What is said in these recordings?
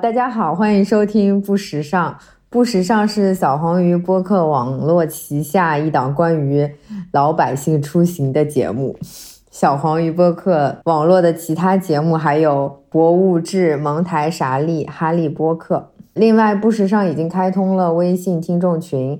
大家好，欢迎收听不时尚。不时尚是小黄鱼播客网络旗下一档关于老百姓出行的节目。小黄鱼播客网络的其他节目还有博物志、蒙台傻利、哈利波特。另外，不时尚已经开通了微信听众群，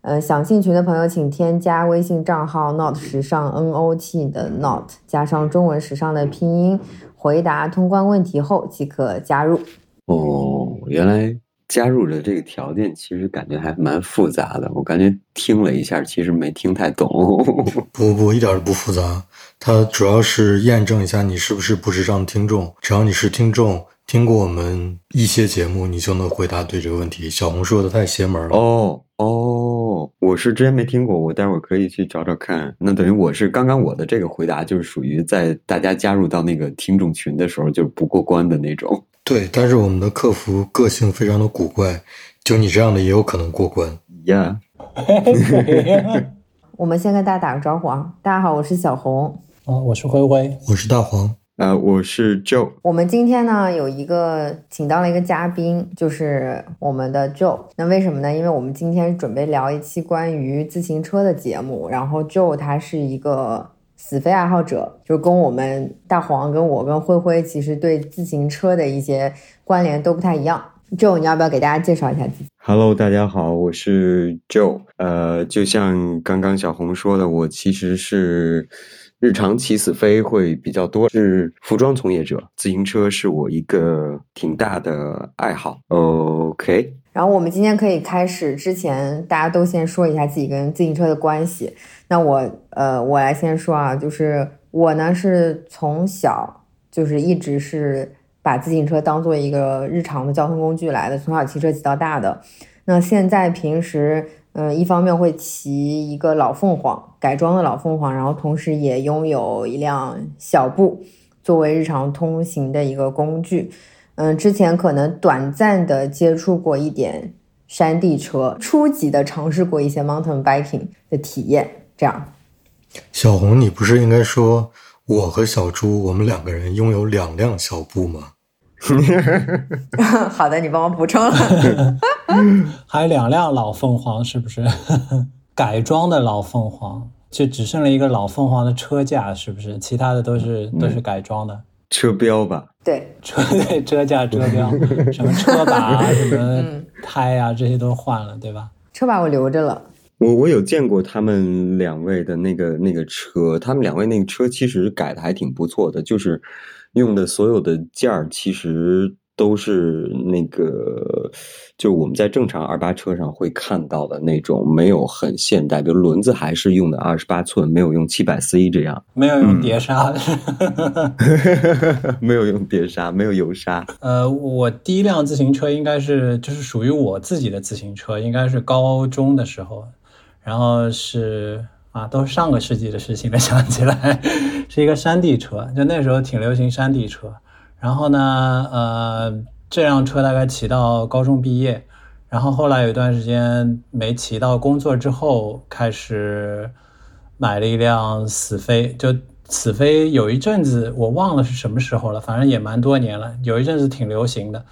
呃，想进群的朋友请添加微信账号 “not 时尚 n o t” 的 “not” 加上中文“时尚”的拼音，回答通关问题后即可加入。哦，原来加入的这个条件其实感觉还蛮复杂的。我感觉听了一下，其实没听太懂。不不，一点都不复杂。它主要是验证一下你是不是不时尚听众。只要你是听众，听过我们一些节目，你就能回答对这个问题。小红说的太邪门了。哦哦，我是之前没听过，我待会儿可以去找找看。那等于我是刚刚我的这个回答就是属于在大家加入到那个听众群的时候就不过关的那种。对，但是我们的客服个性非常的古怪，就你这样的也有可能过关呀。我们先跟大家打个招呼啊！大家好，我是小红啊，我是灰灰，我是大黄，呃，我是 Joe。我们今天呢有一个请到了一个嘉宾，就是我们的 Joe。那为什么呢？因为我们今天准备聊一期关于自行车的节目，然后 Joe 他是一个。死飞爱好者，就跟我们大黄、跟我、跟灰灰，其实对自行车的一些关联都不太一样。Joe，你要不要给大家介绍一下自己？Hello，大家好，我是 Joe。呃，就像刚刚小红说的，我其实是日常骑死飞会比较多，是服装从业者，自行车是我一个挺大的爱好。OK。然后我们今天可以开始之前，大家都先说一下自己跟自行车的关系。那我呃，我来先说啊，就是我呢是从小就是一直是把自行车当做一个日常的交通工具来的，从小骑车骑到大的。那现在平时嗯，一方面会骑一个老凤凰改装的老凤凰，然后同时也拥有一辆小布作为日常通行的一个工具。嗯，之前可能短暂的接触过一点山地车，初级的尝试过一些 mountain biking 的体验。这样，小红，你不是应该说我和小朱我们两个人拥有两辆小布吗？好的，你帮我补充了。还有两辆老凤凰，是不是 改装的老凤凰？就只剩了一个老凤凰的车架，是不是？其他的都是都是改装的。车标吧，对，车 车架、车标，什么车把啊、什么胎啊，这些都换了，对吧？车把我留着了。我我有见过他们两位的那个那个车，他们两位那个车其实改的还挺不错的，就是用的所有的件儿其实。都是那个，就我们在正常二八车上会看到的那种，没有很现代，比如轮子还是用的二十八寸，没有用七百 C 这样，没有用碟刹，没有用碟刹，没有油刹。呃，我第一辆自行车应该是就是属于我自己的自行车，应该是高中的时候，然后是啊，都是上个世纪的事情了，想起来是一个山地车，就那时候挺流行山地车。然后呢，呃，这辆车大概骑到高中毕业，然后后来有一段时间没骑到工作之后，开始买了一辆死飞。就死飞有一阵子我忘了是什么时候了，反正也蛮多年了，有一阵子挺流行的。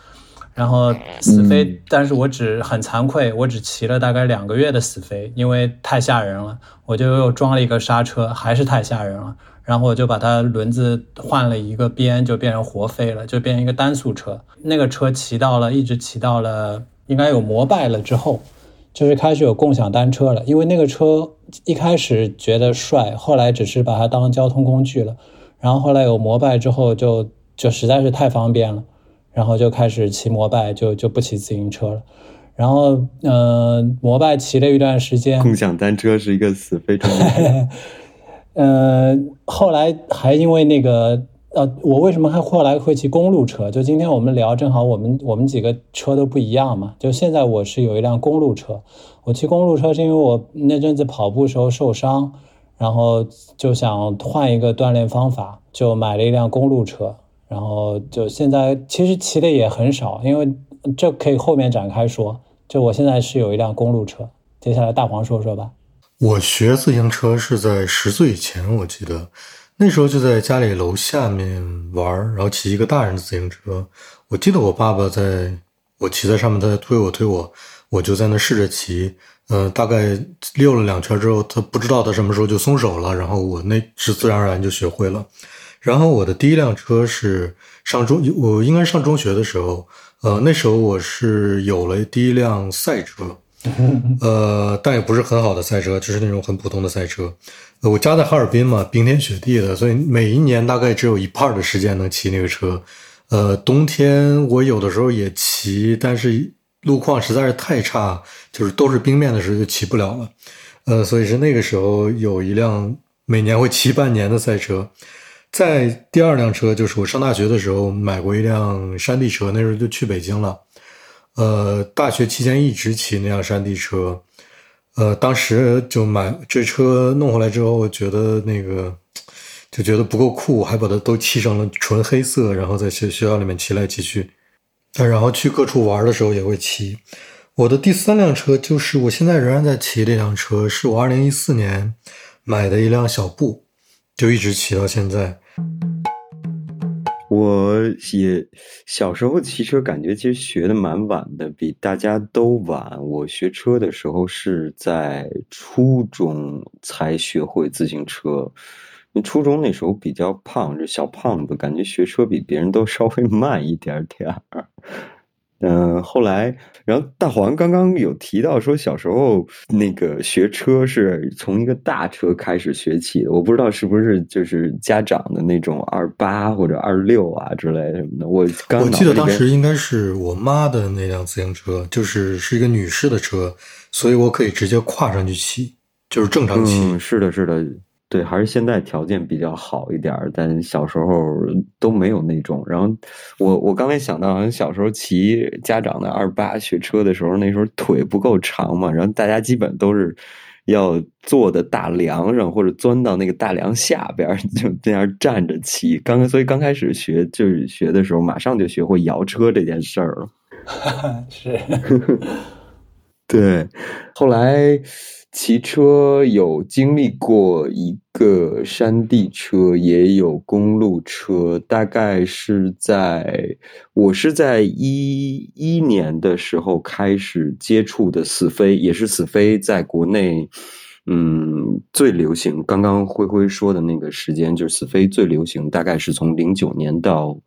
然后死飞，但是我只很惭愧，我只骑了大概两个月的死飞，因为太吓人了，我就又装了一个刹车，还是太吓人了。然后我就把它轮子换了一个边，就变成活飞了，就变成一个单速车。那个车骑到了，一直骑到了，应该有摩拜了之后，就是开始有共享单车了。因为那个车一开始觉得帅，后来只是把它当交通工具了。然后后来有摩拜之后，就就实在是太方便了，然后就开始骑摩拜，就就不骑自行车了。然后，嗯，摩拜骑了一段时间，共享单车是一个死飞车。呃，后来还因为那个，呃，我为什么还后来会骑公路车？就今天我们聊，正好我们我们几个车都不一样嘛。就现在我是有一辆公路车，我骑公路车是因为我那阵子跑步时候受伤，然后就想换一个锻炼方法，就买了一辆公路车。然后就现在其实骑的也很少，因为这可以后面展开说。就我现在是有一辆公路车，接下来大黄说说吧。我学自行车是在十岁以前，我记得那时候就在家里楼下面玩，然后骑一个大人的自行车。我记得我爸爸在我骑在上面，他在推我推我，我就在那试着骑。呃，大概溜了两圈之后，他不知道他什么时候就松手了，然后我那是自然而然就学会了。然后我的第一辆车是上中，我应该上中学的时候，呃，那时候我是有了第一辆赛车，呃，但也不是很好的赛车，就是那种很普通的赛车。我家在哈尔滨嘛，冰天雪地的，所以每一年大概只有一半的时间能骑那个车。呃，冬天我有的时候也骑，但是路况实在是太差，就是都是冰面的时候就骑不了了。呃，所以是那个时候有一辆每年会骑半年的赛车。在第二辆车就是我上大学的时候买过一辆山地车，那时候就去北京了。呃，大学期间一直骑那辆山地车。呃，当时就买这车弄回来之后，觉得那个就觉得不够酷，还把它都漆成了纯黑色，然后在学学校里面骑来骑去。然后去各处玩的时候也会骑。我的第三辆车就是我现在仍然在骑这辆车，是我二零一四年买的一辆小布，就一直骑到现在。我也小时候骑车，感觉其实学的蛮晚的，比大家都晚。我学车的时候是在初中才学会自行车，初中那时候比较胖，是小胖子，感觉学车比别人都稍微慢一点点儿。嗯，后来，然后大黄刚刚有提到说，小时候那个学车是从一个大车开始学起的。我不知道是不是就是家长的那种二八或者二六啊之类什么的。我我记得当时应该是我妈的那辆自行车，就是是一个女士的车，所以我可以直接跨上去骑，就是正常骑。是的，是的。对，还是现在条件比较好一点但小时候都没有那种。然后我我刚才想到，好像小时候骑家长的二八学车的时候，那时候腿不够长嘛，然后大家基本都是要坐的大梁上，或者钻到那个大梁下边，就这样站着骑。刚所以刚开始学就是学的时候，马上就学会摇车这件事儿了。是，对，后来。骑车有经历过一个山地车，也有公路车。大概是在我是在一一年的时候开始接触的死飞，也是死飞在国内，嗯，最流行。刚刚灰灰说的那个时间，就是死飞最流行，大概是从零九年到。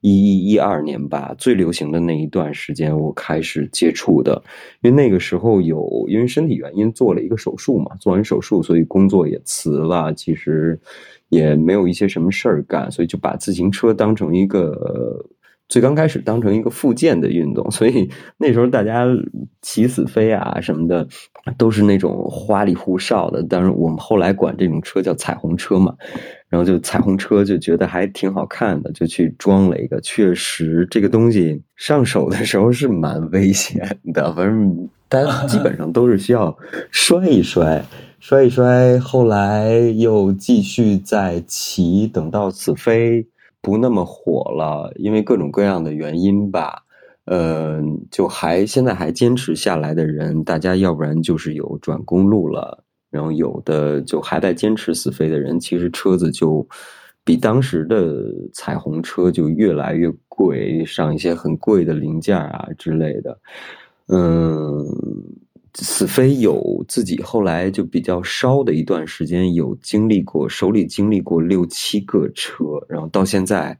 一一一二年吧，最流行的那一段时间，我开始接触的，因为那个时候有因为身体原因做了一个手术嘛，做完手术，所以工作也辞了，其实也没有一些什么事儿干，所以就把自行车当成一个最刚开始当成一个附件的运动，所以那时候大家骑死飞啊什么的，都是那种花里胡哨的，但是我们后来管这种车叫彩虹车嘛。然后就彩虹车就觉得还挺好看的，就去装了一个。确实，这个东西上手的时候是蛮危险的，反正大家基本上都是需要摔一摔，摔一摔。后来又继续再骑，等到死飞不那么火了，因为各种各样的原因吧，嗯，就还现在还坚持下来的人，大家要不然就是有转公路了。然后有的就还在坚持死飞的人，其实车子就比当时的彩虹车就越来越贵，上一些很贵的零件啊之类的。嗯，死飞有自己后来就比较烧的一段时间，有经历过手里经历过六七个车，然后到现在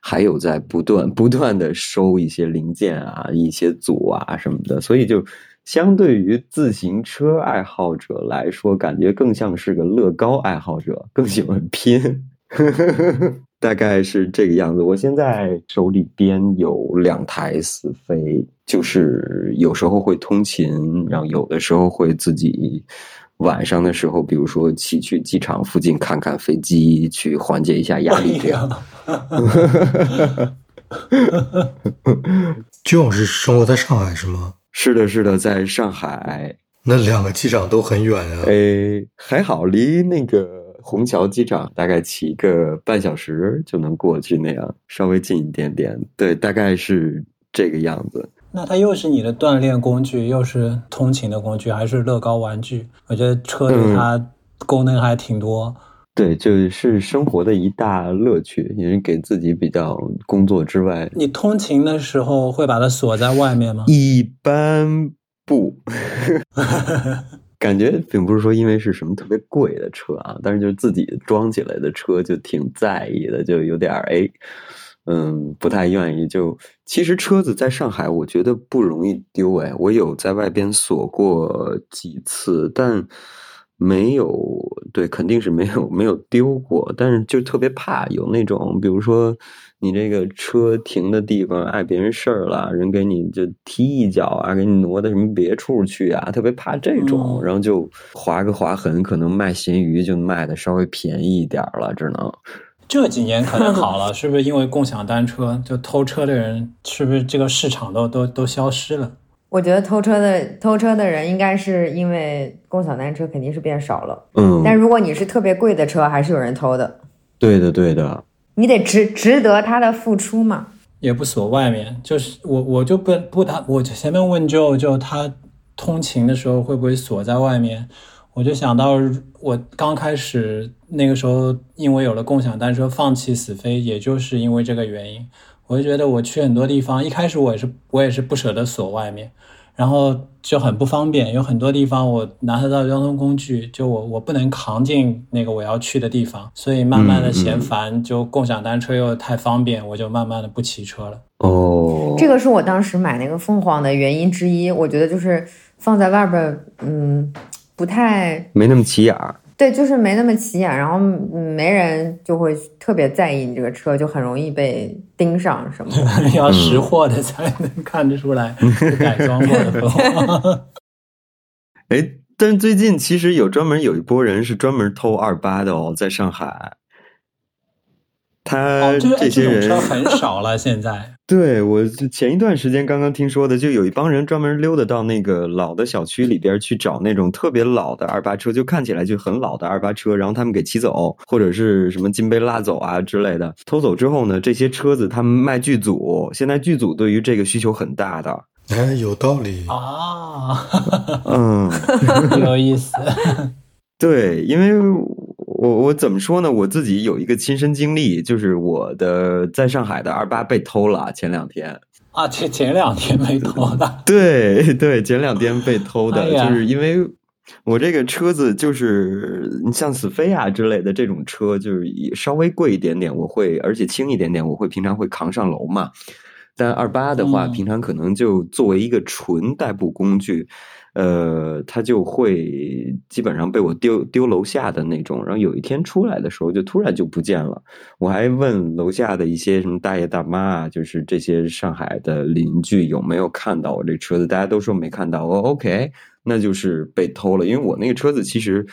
还有在不断不断的收一些零件啊、一些组啊什么的，所以就。相对于自行车爱好者来说，感觉更像是个乐高爱好者，更喜欢拼，大概是这个样子。我现在手里边有两台死飞，就是有时候会通勤，然后有的时候会自己晚上的时候，比如说骑去机场附近看看飞机，去缓解一下压力。这样，就是生活在上海是吗？是的，是的，在上海，那两个机场都很远啊。诶，还好，离那个虹桥机场大概骑个半小时就能过去，那样稍微近一点点。对，大概是这个样子。那它又是你的锻炼工具，又是通勤的工具，还是乐高玩具？我觉得车对它功能还挺多。对，就是生活的一大乐趣，也是给自己比较工作之外。你通勤的时候会把它锁在外面吗？一般不，感觉并不是说因为是什么特别贵的车啊，但是就是自己装起来的车就挺在意的，就有点哎，嗯，不太愿意。就其实车子在上海，我觉得不容易丢哎，我有在外边锁过几次，但。没有，对，肯定是没有没有丢过，但是就特别怕有那种，比如说你这个车停的地方碍别人事儿了，人给你就踢一脚啊，给你挪到什么别处去啊，特别怕这种，然后就划个划痕，可能卖咸鱼就卖的稍微便宜一点了，只能。这几年可能好了，是不是因为共享单车，就偷车的人是不是这个市场都都都消失了？我觉得偷车的偷车的人应该是因为共享单车肯定是变少了，嗯，但如果你是特别贵的车，还是有人偷的。对的，对的，你得值值得他的付出嘛。也不锁外面，就是我我就不不他，我前面问就就他通勤的时候会不会锁在外面，我就想到我刚开始那个时候，因为有了共享单车，放弃死飞，也就是因为这个原因。我就觉得我去很多地方，一开始我也是我也是不舍得锁外面。然后就很不方便，有很多地方我拿得到交通工具，就我我不能扛进那个我要去的地方，所以慢慢的嫌烦，就共享单车又太方便，我就慢慢的不骑车了。哦，这个是我当时买那个凤凰的原因之一，我觉得就是放在外边，嗯，不太没那么起眼儿。对，就是没那么起眼，然后没人就会特别在意你这个车，就很容易被盯上什么。要识货的才能看得出来 改装过的。哎，但是最近其实有专门有一波人是专门偷二八的哦，在上海。他这些人很少了，现在。对我前一段时间刚刚听说的，就有一帮人专门溜达到那个老的小区里边去找那种特别老的二八车，就看起来就很老的二八车，然后他们给骑走，或者是什么金杯拉走啊之类的。偷走之后呢，这些车子他们卖剧组，现在剧组对于这个需求很大的。哎，有道理啊，嗯，有意思。对，因为。我我怎么说呢？我自己有一个亲身经历，就是我的在上海的二八被偷了。前两天啊，前前两天被偷的。对对，前两天被偷的，就是因为我这个车子就是你像死飞啊之类的这种车，就是稍微贵一点点，我会而且轻一点点，我会平常会扛上楼嘛。但二八的话，平常可能就作为一个纯代步工具。呃，他就会基本上被我丢丢楼下的那种，然后有一天出来的时候，就突然就不见了。我还问楼下的一些什么大爷大妈啊，就是这些上海的邻居有没有看到我这车子，大家都说没看到。我 OK，那就是被偷了，因为我那个车子其实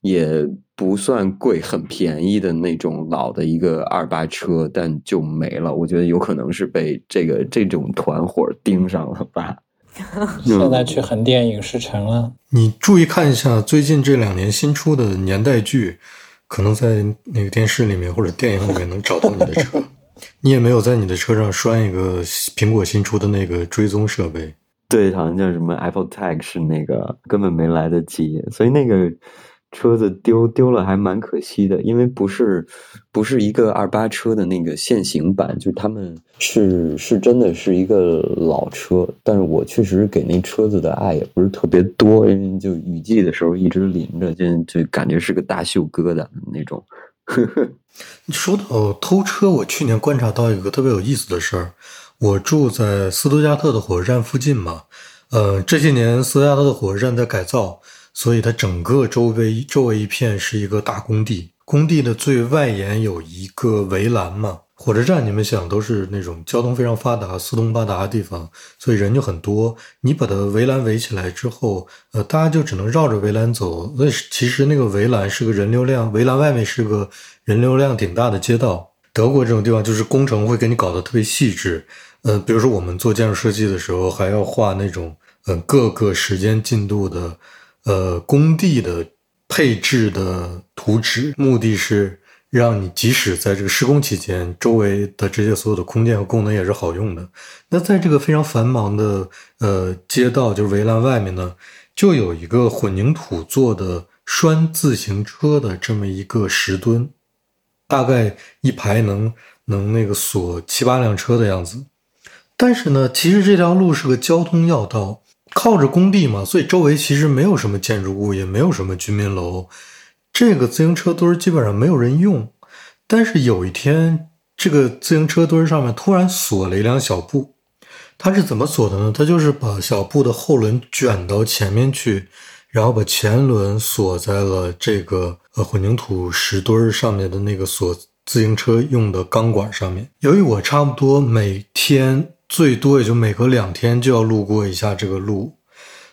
也不算贵，很便宜的那种老的一个二八车，但就没了。我觉得有可能是被这个这种团伙盯上了吧。现在去横店影视城了。你注意看一下最近这两年新出的年代剧，可能在那个电视里面或者电影里面能找到你的车。你也没有在你的车上拴一个苹果新出的那个追踪设备。对，好像叫什么 Apple Tag 是那个，根本没来得及，所以那个。车子丢丢了还蛮可惜的，因为不是不是一个二八车的那个现行版，就是他们是是真的是一个老车，但是我确实给那车子的爱也不是特别多，因为就雨季的时候一直淋着，就就感觉是个大秀疙瘩那种。你说到偷车，我去年观察到一个特别有意思的事儿，我住在斯图加特的火车站附近嘛，呃，这些年斯图加特的火车站在改造。所以它整个周围周围一片是一个大工地，工地的最外沿有一个围栏嘛。火车站你们想都是那种交通非常发达、四通八达的地方，所以人就很多。你把它围栏围起来之后，呃，大家就只能绕着围栏走。那其实那个围栏是个人流量，围栏外面是个人流量挺大的街道。德国这种地方就是工程会给你搞得特别细致，呃，比如说我们做建筑设计的时候还要画那种，嗯，各个时间进度的。呃，工地的配置的图纸，目的是让你即使在这个施工期间，周围的这些所有的空间和功能也是好用的。那在这个非常繁忙的呃街道，就是围栏外面呢，就有一个混凝土做的拴自行车的这么一个石墩，大概一排能能那个锁七八辆车的样子。但是呢，其实这条路是个交通要道，靠着工地嘛，所以周围其实没有什么建筑物，也没有什么居民楼。这个自行车墩基本上没有人用。但是有一天，这个自行车墩上面突然锁了一辆小布。它是怎么锁的呢？它就是把小布的后轮卷到前面去，然后把前轮锁在了这个呃混凝土石墩上面的那个锁自行车用的钢管上面。由于我差不多每天最多也就每隔两天就要路过一下这个路，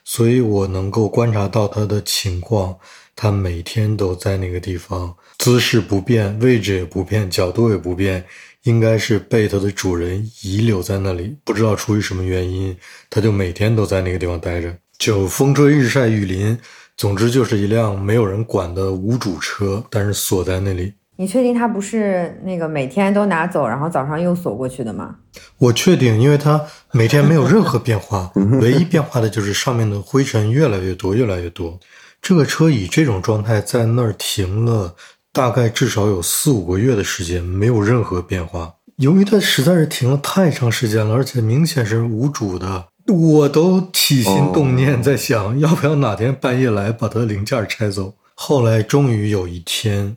所以我能够观察到它的情况。它每天都在那个地方，姿势不变，位置也不变，角度也不变。应该是被它的主人遗留在那里，不知道出于什么原因，它就每天都在那个地方待着，就风吹日晒雨淋，总之就是一辆没有人管的无主车，但是锁在那里。你确定他不是那个每天都拿走，然后早上又锁过去的吗？我确定，因为它每天没有任何变化，唯一变化的就是上面的灰尘越来越多，越来越多。这个车以这种状态在那儿停了。大概至少有四五个月的时间没有任何变化，由于它实在是停了太长时间了，而且明显是无主的，我都起心动念在想，要不要哪天半夜来把它的零件拆走。后来终于有一天，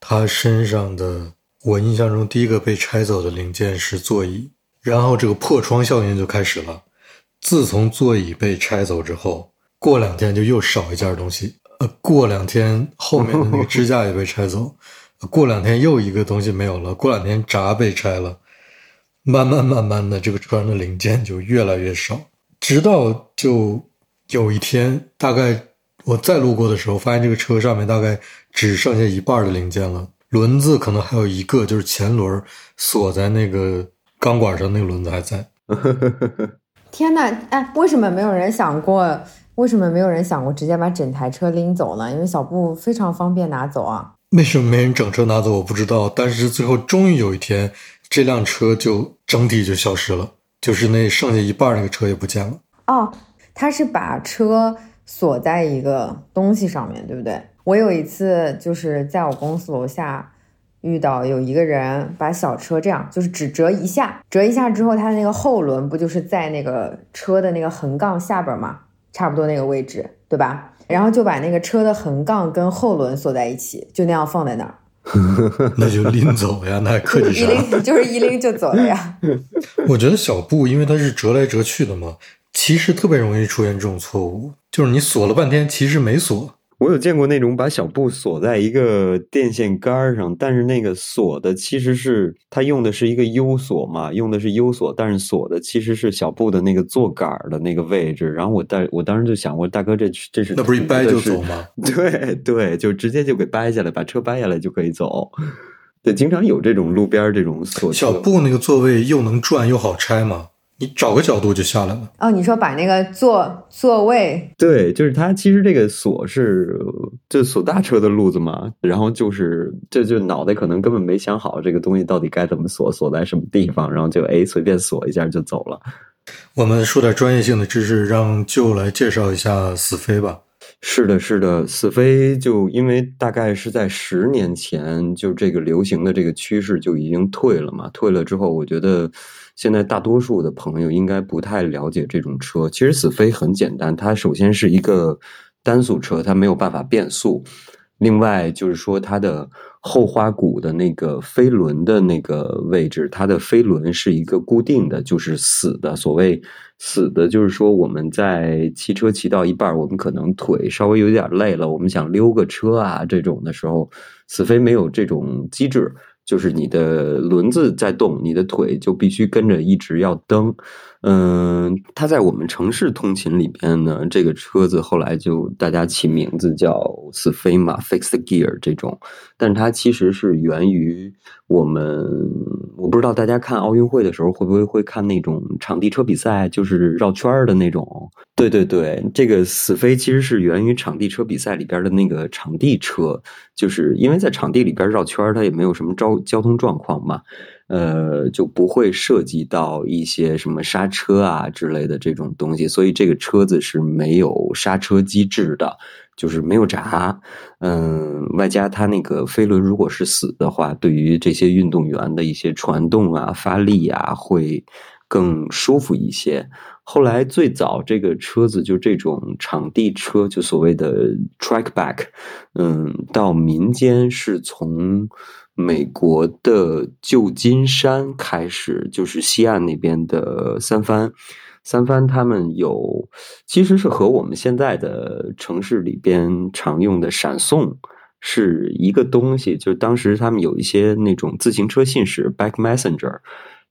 他身上的我印象中第一个被拆走的零件是座椅，然后这个破窗效应就开始了。自从座椅被拆走之后，过两天就又少一件东西。呃，过两天后面的那个支架也被拆走，过两天又一个东西没有了，过两天闸被拆了，慢慢慢慢的，这个车上的零件就越来越少，直到就有一天，大概我再路过的时候，发现这个车上面大概只剩下一半的零件了，轮子可能还有一个，就是前轮锁在那个钢管上，那个轮子还在。天呐，哎，为什么没有人想过？为什么没有人想过直接把整台车拎走呢？因为小布非常方便拿走啊。为什么没人整车拿走？我不知道。但是最后终于有一天，这辆车就整体就消失了，就是那剩下一半那个车也不见了。哦，他是把车锁在一个东西上面，对不对？我有一次就是在我公司楼下遇到有一个人把小车这样，就是只折一下，折一下之后，它的那个后轮不就是在那个车的那个横杠下边嘛？差不多那个位置，对吧？然后就把那个车的横杠跟后轮锁在一起，就那样放在那儿。那就拎走呀，那还 客气啥？一拎就是一拎就走了呀。我觉得小布，因为它是折来折去的嘛，其实特别容易出现这种错误，就是你锁了半天，其实没锁。我有见过那种把小布锁在一个电线杆上，但是那个锁的其实是它用的是一个 U 锁嘛，用的是 U 锁，但是锁的其实是小布的那个坐杆的那个位置。然后我大我当时就想，我大哥这这是那不是一掰就走吗？对对，就直接就给掰下来，把车掰下来就可以走。对，经常有这种路边这种锁。小布那个座位又能转又好拆吗？你找个角度就下来了。哦，你说把那个座座位，对，就是它。其实这个锁是就锁大车的路子嘛，然后就是这就脑袋可能根本没想好这个东西到底该怎么锁，锁在什么地方，然后就哎随便锁一下就走了。我们说点专业性的知识，让舅来介绍一下死飞吧。是的，是的，死飞就因为大概是在十年前，就这个流行的这个趋势就已经退了嘛。退了之后，我觉得。现在大多数的朋友应该不太了解这种车。其实死飞很简单，它首先是一个单速车，它没有办法变速。另外就是说，它的后花鼓的那个飞轮的那个位置，它的飞轮是一个固定的，就是死的。所谓死的，就是说我们在骑车骑到一半，我们可能腿稍微有点累了，我们想溜个车啊这种的时候，死飞没有这种机制。就是你的轮子在动，你的腿就必须跟着一直要蹬。嗯，它在我们城市通勤里边呢，这个车子后来就大家起名字叫死飞嘛，fixed gear 这种。但它其实是源于我们，我不知道大家看奥运会的时候会不会会看那种场地车比赛，就是绕圈儿的那种。对对对，这个死飞其实是源于场地车比赛里边的那个场地车，就是因为在场地里边绕圈，它也没有什么交交通状况嘛。呃，就不会涉及到一些什么刹车啊之类的这种东西，所以这个车子是没有刹车机制的，就是没有闸。嗯，外加它那个飞轮如果是死的话，对于这些运动员的一些传动啊、发力啊，会更舒服一些。后来最早这个车子就这种场地车，就所谓的 track back，嗯，到民间是从。美国的旧金山开始，就是西岸那边的三藩，三藩他们有，其实是和我们现在的城市里边常用的闪送是一个东西。就当时他们有一些那种自行车信使 （back messenger），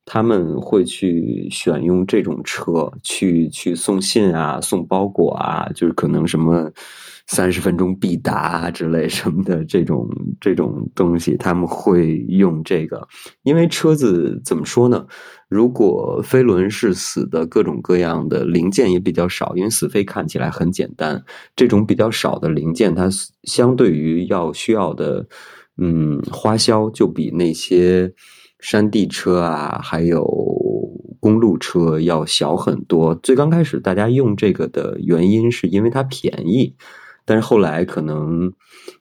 他们会去选用这种车去去送信啊，送包裹啊，就是可能什么。三十分钟必达之类什么的这种这种东西，他们会用这个，因为车子怎么说呢？如果飞轮是死的，各种各样的零件也比较少，因为死飞看起来很简单，这种比较少的零件，它相对于要需要的，嗯，花销就比那些山地车啊，还有公路车要小很多。最刚开始大家用这个的原因，是因为它便宜。但是后来可能，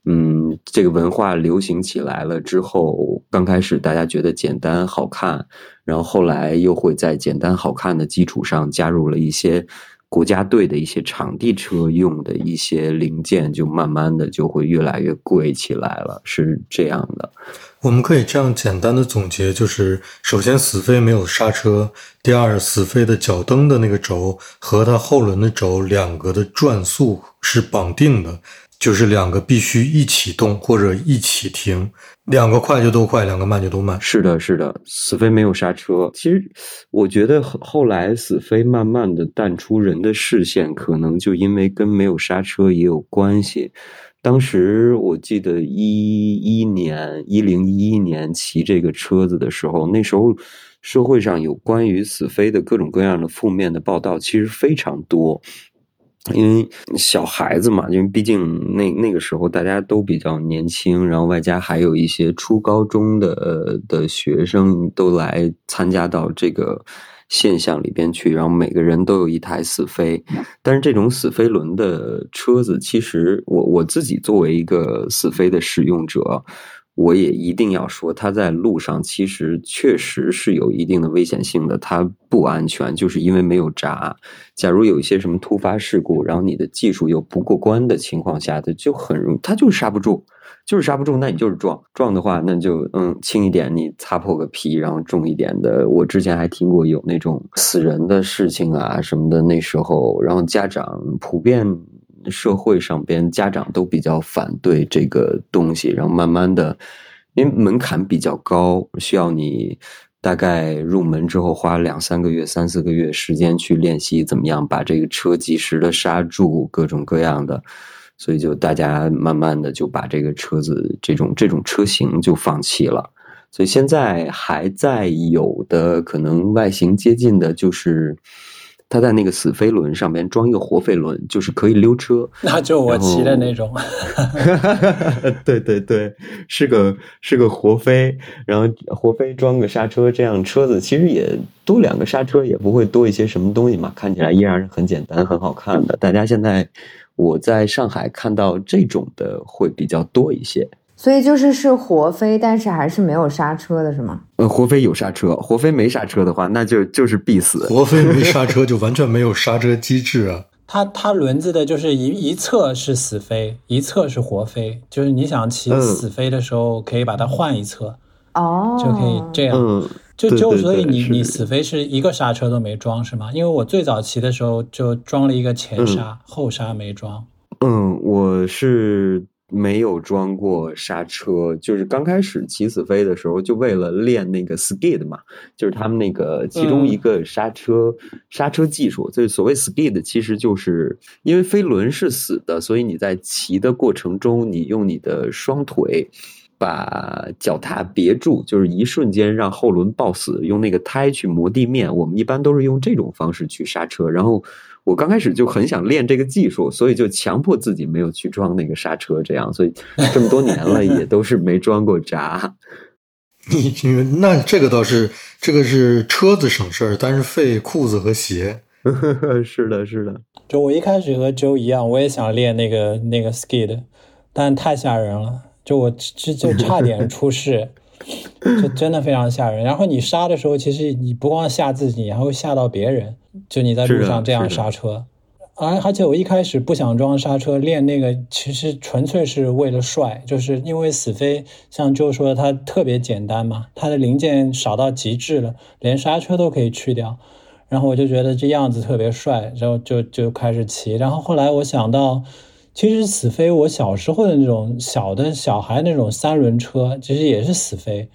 嗯，这个文化流行起来了之后，刚开始大家觉得简单好看，然后后来又会在简单好看的基础上加入了一些国家队的一些场地车用的一些零件，就慢慢的就会越来越贵起来了，是这样的。我们可以这样简单的总结，就是首先死飞没有刹车，第二死飞的脚蹬的那个轴和它后轮的轴两个的转速是绑定的，就是两个必须一起动或者一起停，两个快就都快，两个慢就都慢。是的，是的，死飞没有刹车。其实我觉得后来死飞慢慢的淡出人的视线，可能就因为跟没有刹车也有关系。当时我记得一一年一零一一年骑这个车子的时候，那时候社会上有关于死飞的各种各样的负面的报道，其实非常多。因为小孩子嘛，因为毕竟那那个时候大家都比较年轻，然后外加还有一些初高中的的学生都来参加到这个。现象里边去，然后每个人都有一台死飞，但是这种死飞轮的车子，其实我我自己作为一个死飞的使用者，我也一定要说，它在路上其实确实是有一定的危险性的，它不安全，就是因为没有闸。假如有一些什么突发事故，然后你的技术又不过关的情况下，它就很容易，它就是刹不住。就是刹不住，那你就是撞撞的话，那就嗯轻一点，你擦破个皮，然后重一点的。我之前还听过有那种死人的事情啊什么的，那时候，然后家长普遍社会上边家长都比较反对这个东西，然后慢慢的，因为门槛比较高，需要你大概入门之后花两三个月、三四个月时间去练习怎么样把这个车及时的刹住，各种各样的。所以，就大家慢慢的就把这个车子这种这种车型就放弃了。所以现在还在有的可能外形接近的，就是它在那个死飞轮上面装一个活飞轮，就是可以溜车。那就我骑的那种。对对对，是个是个活飞，然后活飞装个刹车，这样车子其实也多两个刹车，也不会多一些什么东西嘛，看起来依然是很简单很好看的。大家现在。我在上海看到这种的会比较多一些，所以就是是活飞，但是还是没有刹车的是吗？呃，活飞有刹车，活飞没刹车的话，那就就是必死。活飞没刹车就完全没有刹车机制啊！它它轮子的就是一一侧是死飞，一侧是活飞，就是你想骑死飞的时候，可以把它换一侧，哦，就可以这样。就就所以你你死飞是一个刹车都没装是吗？因为我最早骑的时候就装了一个前刹，后刹没装。嗯，我是没有装过刹车，就是刚开始骑死飞的时候，就为了练那个 skid 嘛，就是他们那个其中一个刹车刹车技术。就是所谓 skid，其实就是因为飞轮是死的，所以你在骑的过程中，你用你的双腿。把脚踏别住，就是一瞬间让后轮抱死，用那个胎去磨地面。我们一般都是用这种方式去刹车。然后我刚开始就很想练这个技术，所以就强迫自己没有去装那个刹车，这样。所以这么多年了，也都是没装过闸。你你那这个倒是，这个是车子省事儿，但是费裤子和鞋。是的，是的。就我一开始和周一样，我也想练那个那个 skid，但太吓人了，就我这就差点出事，就真的非常吓人。然后你刹的时候，其实你不光吓自己，你还会吓到别人。就你在路上这样刹车，而而且我一开始不想装刹车，练那个其实纯粹是为了帅，就是因为死飞像就说它特别简单嘛，它的零件少到极致了，连刹车都可以去掉。然后我就觉得这样子特别帅，然后就就开始骑。然后后来我想到，其实死飞我小时候的那种小的小孩那种三轮车，其实也是死飞，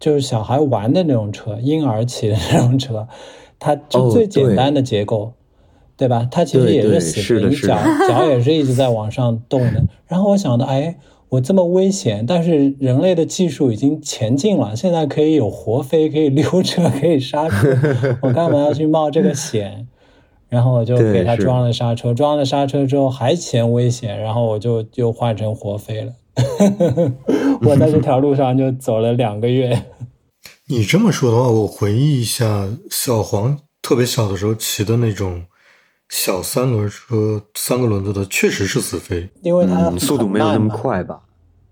就是小孩玩的那种车，婴儿骑的那种车，它就最简单的结构，对吧？它其实也是死飞，你脚脚也是一直在往上动的。然后我想到，哎。我这么危险，但是人类的技术已经前进了，现在可以有活飞，可以溜车，可以刹车，我干嘛要去冒这个险？然后我就给它装了刹车，装了刹车之后还嫌危险，然后我就又换成活飞了。我在这条路上就走了两个月。你这么说的话，我回忆一下，小黄特别小的时候骑的那种。小三轮车，三个轮子的确实是死飞，因为它速度没有那么快吧？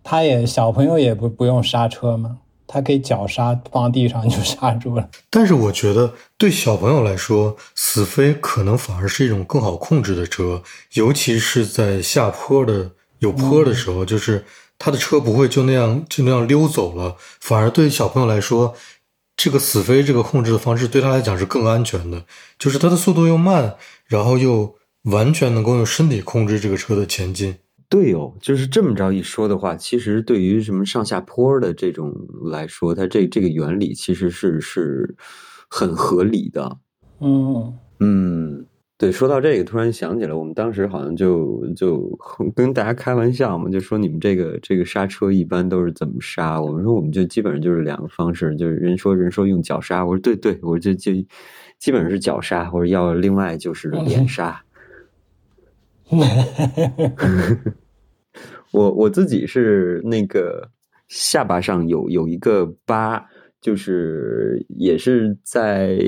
他也小朋友也不不用刹车嘛，他可以脚刹放地上就刹住了。但是我觉得对小朋友来说，死飞可能反而是一种更好控制的车，尤其是在下坡的有坡的时候，就是他的车不会就那样就那样溜走了，反而对小朋友来说，这个死飞这个控制的方式对他来讲是更安全的，就是它的速度又慢。然后又完全能够用身体控制这个车的前进。对哦，就是这么着一说的话，其实对于什么上下坡的这种来说，它这这个原理其实是是很合理的。嗯嗯，对，说到这个，突然想起来，我们当时好像就就跟大家开玩笑嘛，就说你们这个这个刹车一般都是怎么刹？我们说我们就基本上就是两个方式，就是人说人说用脚刹，我说对对，我就就。基本上是脚刹，或者要另外就是脸刹。我我自己是那个下巴上有有一个疤。就是也是在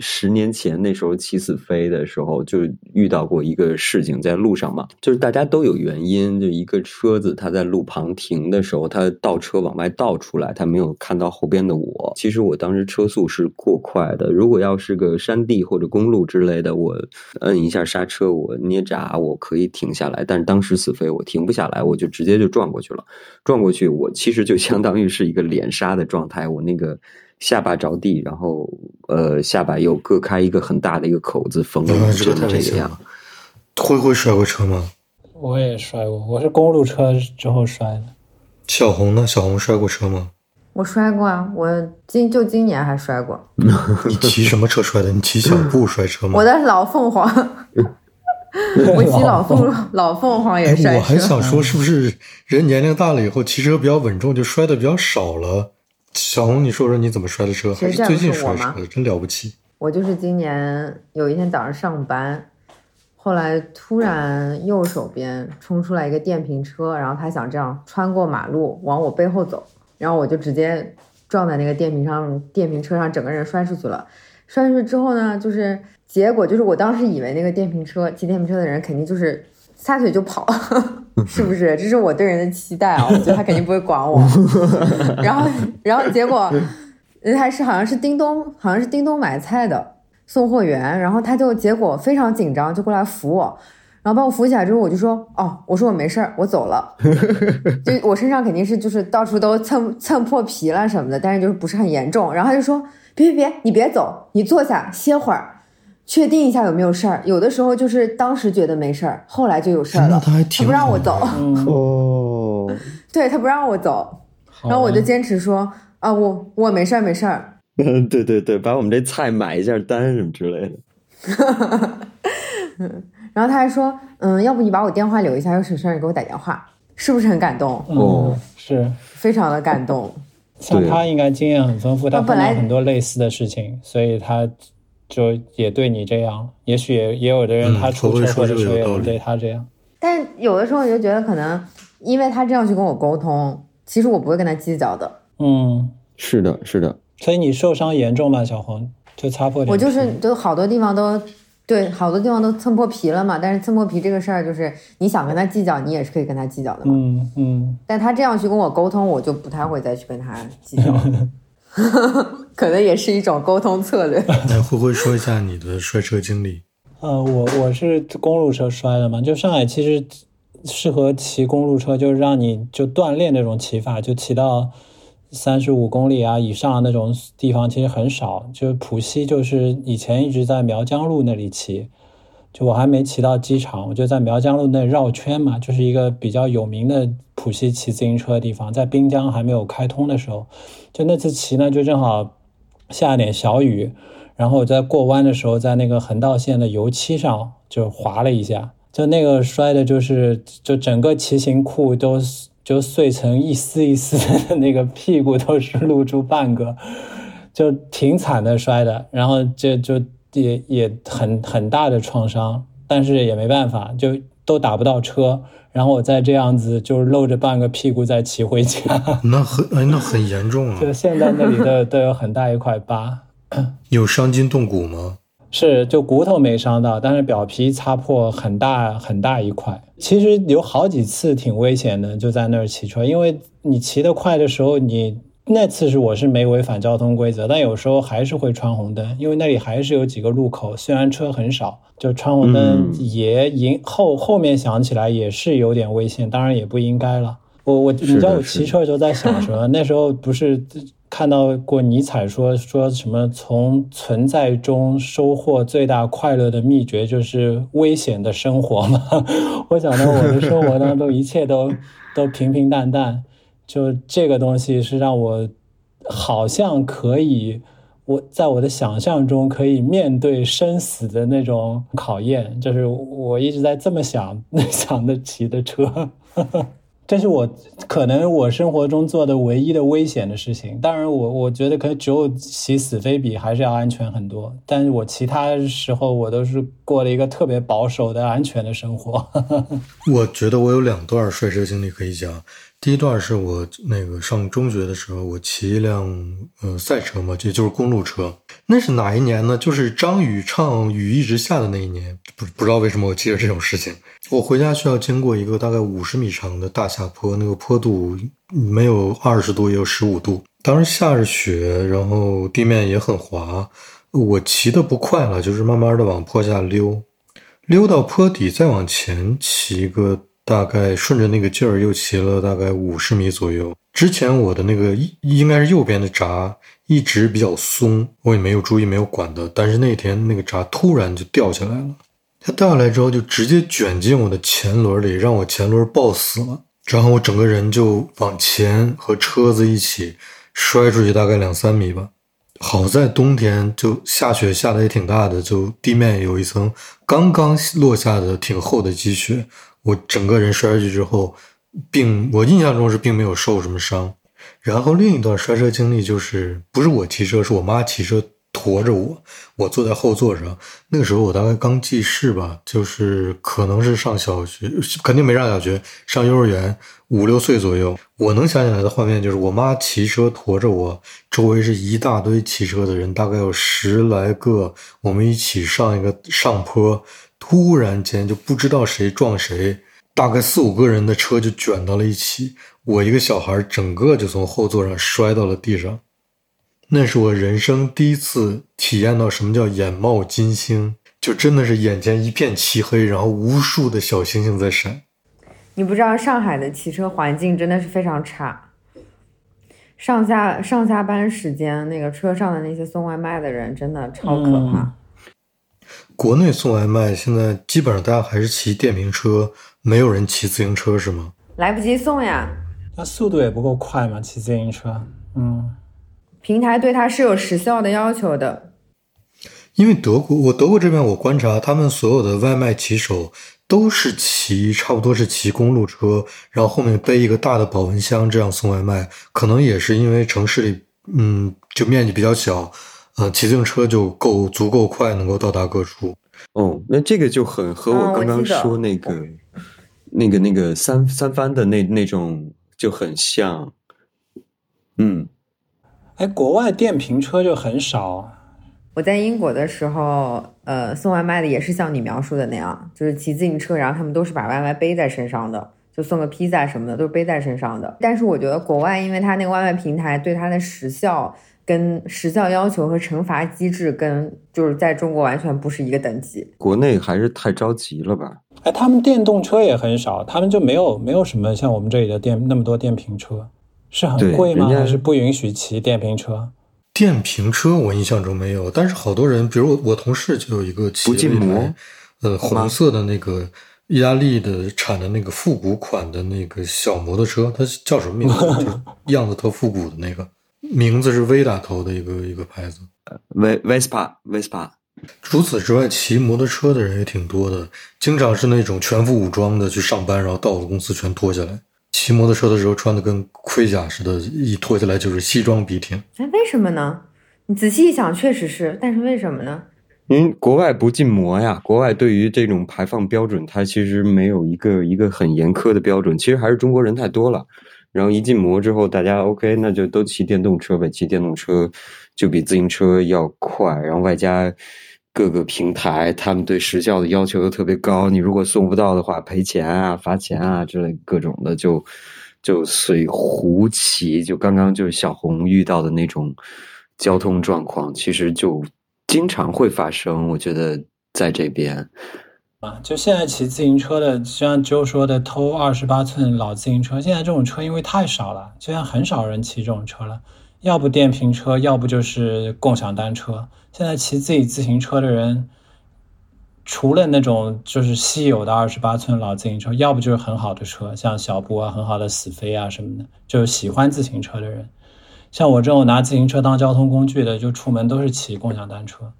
十年前那时候起死飞的时候，就遇到过一个事情，在路上嘛，就是大家都有原因，就一个车子它在路旁停的时候，它倒车往外倒出来，它没有看到后边的我。其实我当时车速是过快的，如果要是个山地或者公路之类的，我摁一下刹车，我捏闸，我可以停下来。但是当时死飞，我停不下来，我就直接就撞过去了。撞过去，我其实就相当于是一个连刹的状态，我那个。下巴着地，然后呃，下巴又割开一个很大的一个口子，缝了这个这样。灰灰摔过车吗？我也摔过，我是公路车之后摔的。小红呢？小红摔过车吗？我摔过啊，我今就今年还摔过。你骑什么车摔的？你骑小布摔车吗？我的老凤凰，我骑老凤老凤凰也摔我还想 说，是不是人年龄大了以后骑车比较稳重，就摔的比较少了？小红，你说说你怎么摔的车？还是最近摔车的？真了不起！我就是今年有一天早上上班，后来突然右手边冲出来一个电瓶车，然后他想这样穿过马路往我背后走，然后我就直接撞在那个电瓶上，电瓶车上，整个人摔出去了。摔出去之后呢，就是结果就是我当时以为那个电瓶车骑电瓶车的人肯定就是撒腿就跑。是不是？这是我对人的期待啊！我觉得他肯定不会管我。然后，然后结果，还是好像是叮咚，好像是叮咚买菜的送货员。然后他就结果非常紧张，就过来扶我。然后把我扶起来之后，我就说：“哦，我说我没事儿，我走了。”就我身上肯定是就是到处都蹭蹭破皮了什么的，但是就是不是很严重。然后他就说：“别别别，你别走，你坐下歇会儿。”确定一下有没有事儿，有的时候就是当时觉得没事儿，后来就有事儿了。他还挺不让我走 哦，对他不让我走，然后我就坚持说啊，我我没事儿没事儿。嗯，对对对，把我们这菜买一下单什么之类的。然后他还说，嗯，要不你把我电话留一下，有什么事儿你给我打电话，是不是很感动？哦，是非常的感动。像他应该经验很丰富，他碰到很多类似的事情，所以他。就也对你这样，也许也也有的人他出车祸的时候也对他这样。但有的时候我就觉得可能因为他这样去跟我沟通，其实我不会跟他计较的。嗯，是的，是的。所以你受伤严重吗，小红？就擦破？我就是就好多地方都对，好多地方都蹭破皮了嘛。但是蹭破皮这个事儿，就是你想跟他计较，你也是可以跟他计较的嘛。嗯嗯，但他这样去跟我沟通，我就不太会再去跟他计较了。可能也是一种沟通策略。那会不会说一下你的摔车经历？呃，我我是公路车摔的嘛，就上海其实适合骑公路车，就是让你就锻炼那种骑法，就骑到三十五公里啊以上那种地方其实很少。就是浦西，就是以前一直在苗江路那里骑，就我还没骑到机场，我就在苗江路那绕圈嘛，就是一个比较有名的浦西骑自行车的地方，在滨江还没有开通的时候，就那次骑呢，就正好下点小雨。然后在过弯的时候，在那个横道线的油漆上就滑了一下，就那个摔的，就是就整个骑行裤都就碎成一丝一丝的，那个屁股都是露出半个，就挺惨的摔的。然后就就也也很很大的创伤，但是也没办法，就都打不到车。然后我再这样子就是露着半个屁股再骑回家，那很哎，那很严重啊！就现在那里的 都有很大一块疤。有伤筋动骨吗？是，就骨头没伤到，但是表皮擦破很大很大一块。其实有好几次挺危险的，就在那儿骑车，因为你骑得快的时候，你那次是我是没违反交通规则，但有时候还是会穿红灯，因为那里还是有几个路口，虽然车很少，就穿红灯也引后后面想起来也是有点危险，当然也不应该了。我我你知道我骑车的时候在想什么？那时候不是。看到过尼采说说什么从存在中收获最大快乐的秘诀就是危险的生活吗？我想到我的生活当中一切都都平平淡淡，就这个东西是让我好像可以我在我的想象中可以面对生死的那种考验，就是我一直在这么想 想的骑的车。这是我可能我生活中做的唯一的危险的事情。当然，我我觉得可能只有骑死飞比还是要安全很多。但是我其他时候我都是过了一个特别保守的安全的生活。我觉得我有两段摔车经历可以讲。第一段是我那个上中学的时候，我骑一辆呃赛车嘛，也就是公路车。那是哪一年呢？就是张宇唱《雨一直下》的那一年。不不知道为什么我记得这种事情。我回家需要经过一个大概五十米长的大下坡，那个坡度没有二十度，也有十五度。当时下着雪，然后地面也很滑。我骑的不快了，就是慢慢的往坡下溜，溜到坡底，再往前骑个。大概顺着那个劲儿又骑了大概五十米左右。之前我的那个应该是右边的闸一直比较松，我也没有注意，没有管的。但是那天那个闸突然就掉下来了，它掉下来之后就直接卷进我的前轮里，让我前轮抱死了。然后我整个人就往前和车子一起摔出去，大概两三米吧。好在冬天就下雪下的也挺大的，就地面有一层刚刚落下的挺厚的积雪。我整个人摔下去之后，并我印象中是并没有受什么伤。然后另一段摔车经历就是，不是我骑车，是我妈骑车驮着我，我坐在后座上。那个时候我大概刚记事吧，就是可能是上小学，肯定没上小学，上幼儿园，五六岁左右。我能想起来的画面就是，我妈骑车驮着我，周围是一大堆骑车的人，大概有十来个，我们一起上一个上坡。突然间就不知道谁撞谁，大概四五个人的车就卷到了一起，我一个小孩整个就从后座上摔到了地上。那是我人生第一次体验到什么叫眼冒金星，就真的是眼前一片漆黑，然后无数的小星星在闪。你不知道上海的骑车环境真的是非常差，上下上下班时间那个车上的那些送外卖的人真的超可怕。国内送外卖现在基本上大家还是骑电瓶车，没有人骑自行车是吗？来不及送呀，那速度也不够快嘛，骑自行车。嗯，平台对它是有时效的要求的。因为德国，我德国这边我观察，他们所有的外卖骑手都是骑差不多是骑公路车，然后后面背一个大的保温箱这样送外卖。可能也是因为城市里，嗯，就面积比较小。呃，骑自行车就够足够快，能够到达各处。哦，那这个就很和我刚刚说那个、那个、那个三三番的那那种就很像。嗯，哎，国外电瓶车就很少。我在英国的时候，呃，送外卖的也是像你描述的那样，就是骑自行车，然后他们都是把外卖背在身上的，就送个披萨什么的都是背在身上的。但是我觉得国外，因为它那个外卖平台对它的时效。跟时效要求和惩罚机制跟就是在中国完全不是一个等级，国内还是太着急了吧？哎，他们电动车也很少，他们就没有没有什么像我们这里的电那么多电瓶车，是很贵吗？还是不允许骑电瓶车？电瓶车我印象中没有，但是好多人，比如我我同事就有一个骑一台，呃，红色的那个意大利的产的那个复古款的那个小摩托车，它叫什么名字？就样子特复古的那个。名字是 V 打头的一个一个牌子，V Vespa Vespa。除此之外，骑摩托车的人也挺多的，经常是那种全副武装的去上班，然后到了公司全脱下来。骑摩托车的时候穿的跟盔甲似的，一脱下来就是西装笔挺。哎，为什么呢？你仔细一想，确实是，但是为什么呢？因为国外不禁摩呀，国外对于这种排放标准，它其实没有一个一个很严苛的标准。其实还是中国人太多了。然后一禁摩之后，大家 OK，那就都骑电动车呗。骑电动车就比自行车要快，然后外加各个平台他们对时效的要求又特别高。你如果送不到的话，赔钱啊、罚钱啊之类各种的，就就随胡骑。就刚刚就是小红遇到的那种交通状况，其实就经常会发生。我觉得在这边。啊，就现在骑自行车的，就像就说的偷二十八寸老自行车，现在这种车因为太少了，现在很少人骑这种车了，要不电瓶车，要不就是共享单车。现在骑自己自行车的人，除了那种就是稀有的二十八寸老自行车，要不就是很好的车，像小布啊，很好的死飞啊什么的，就是喜欢自行车的人。像我这种拿自行车当交通工具的，就出门都是骑共享单车。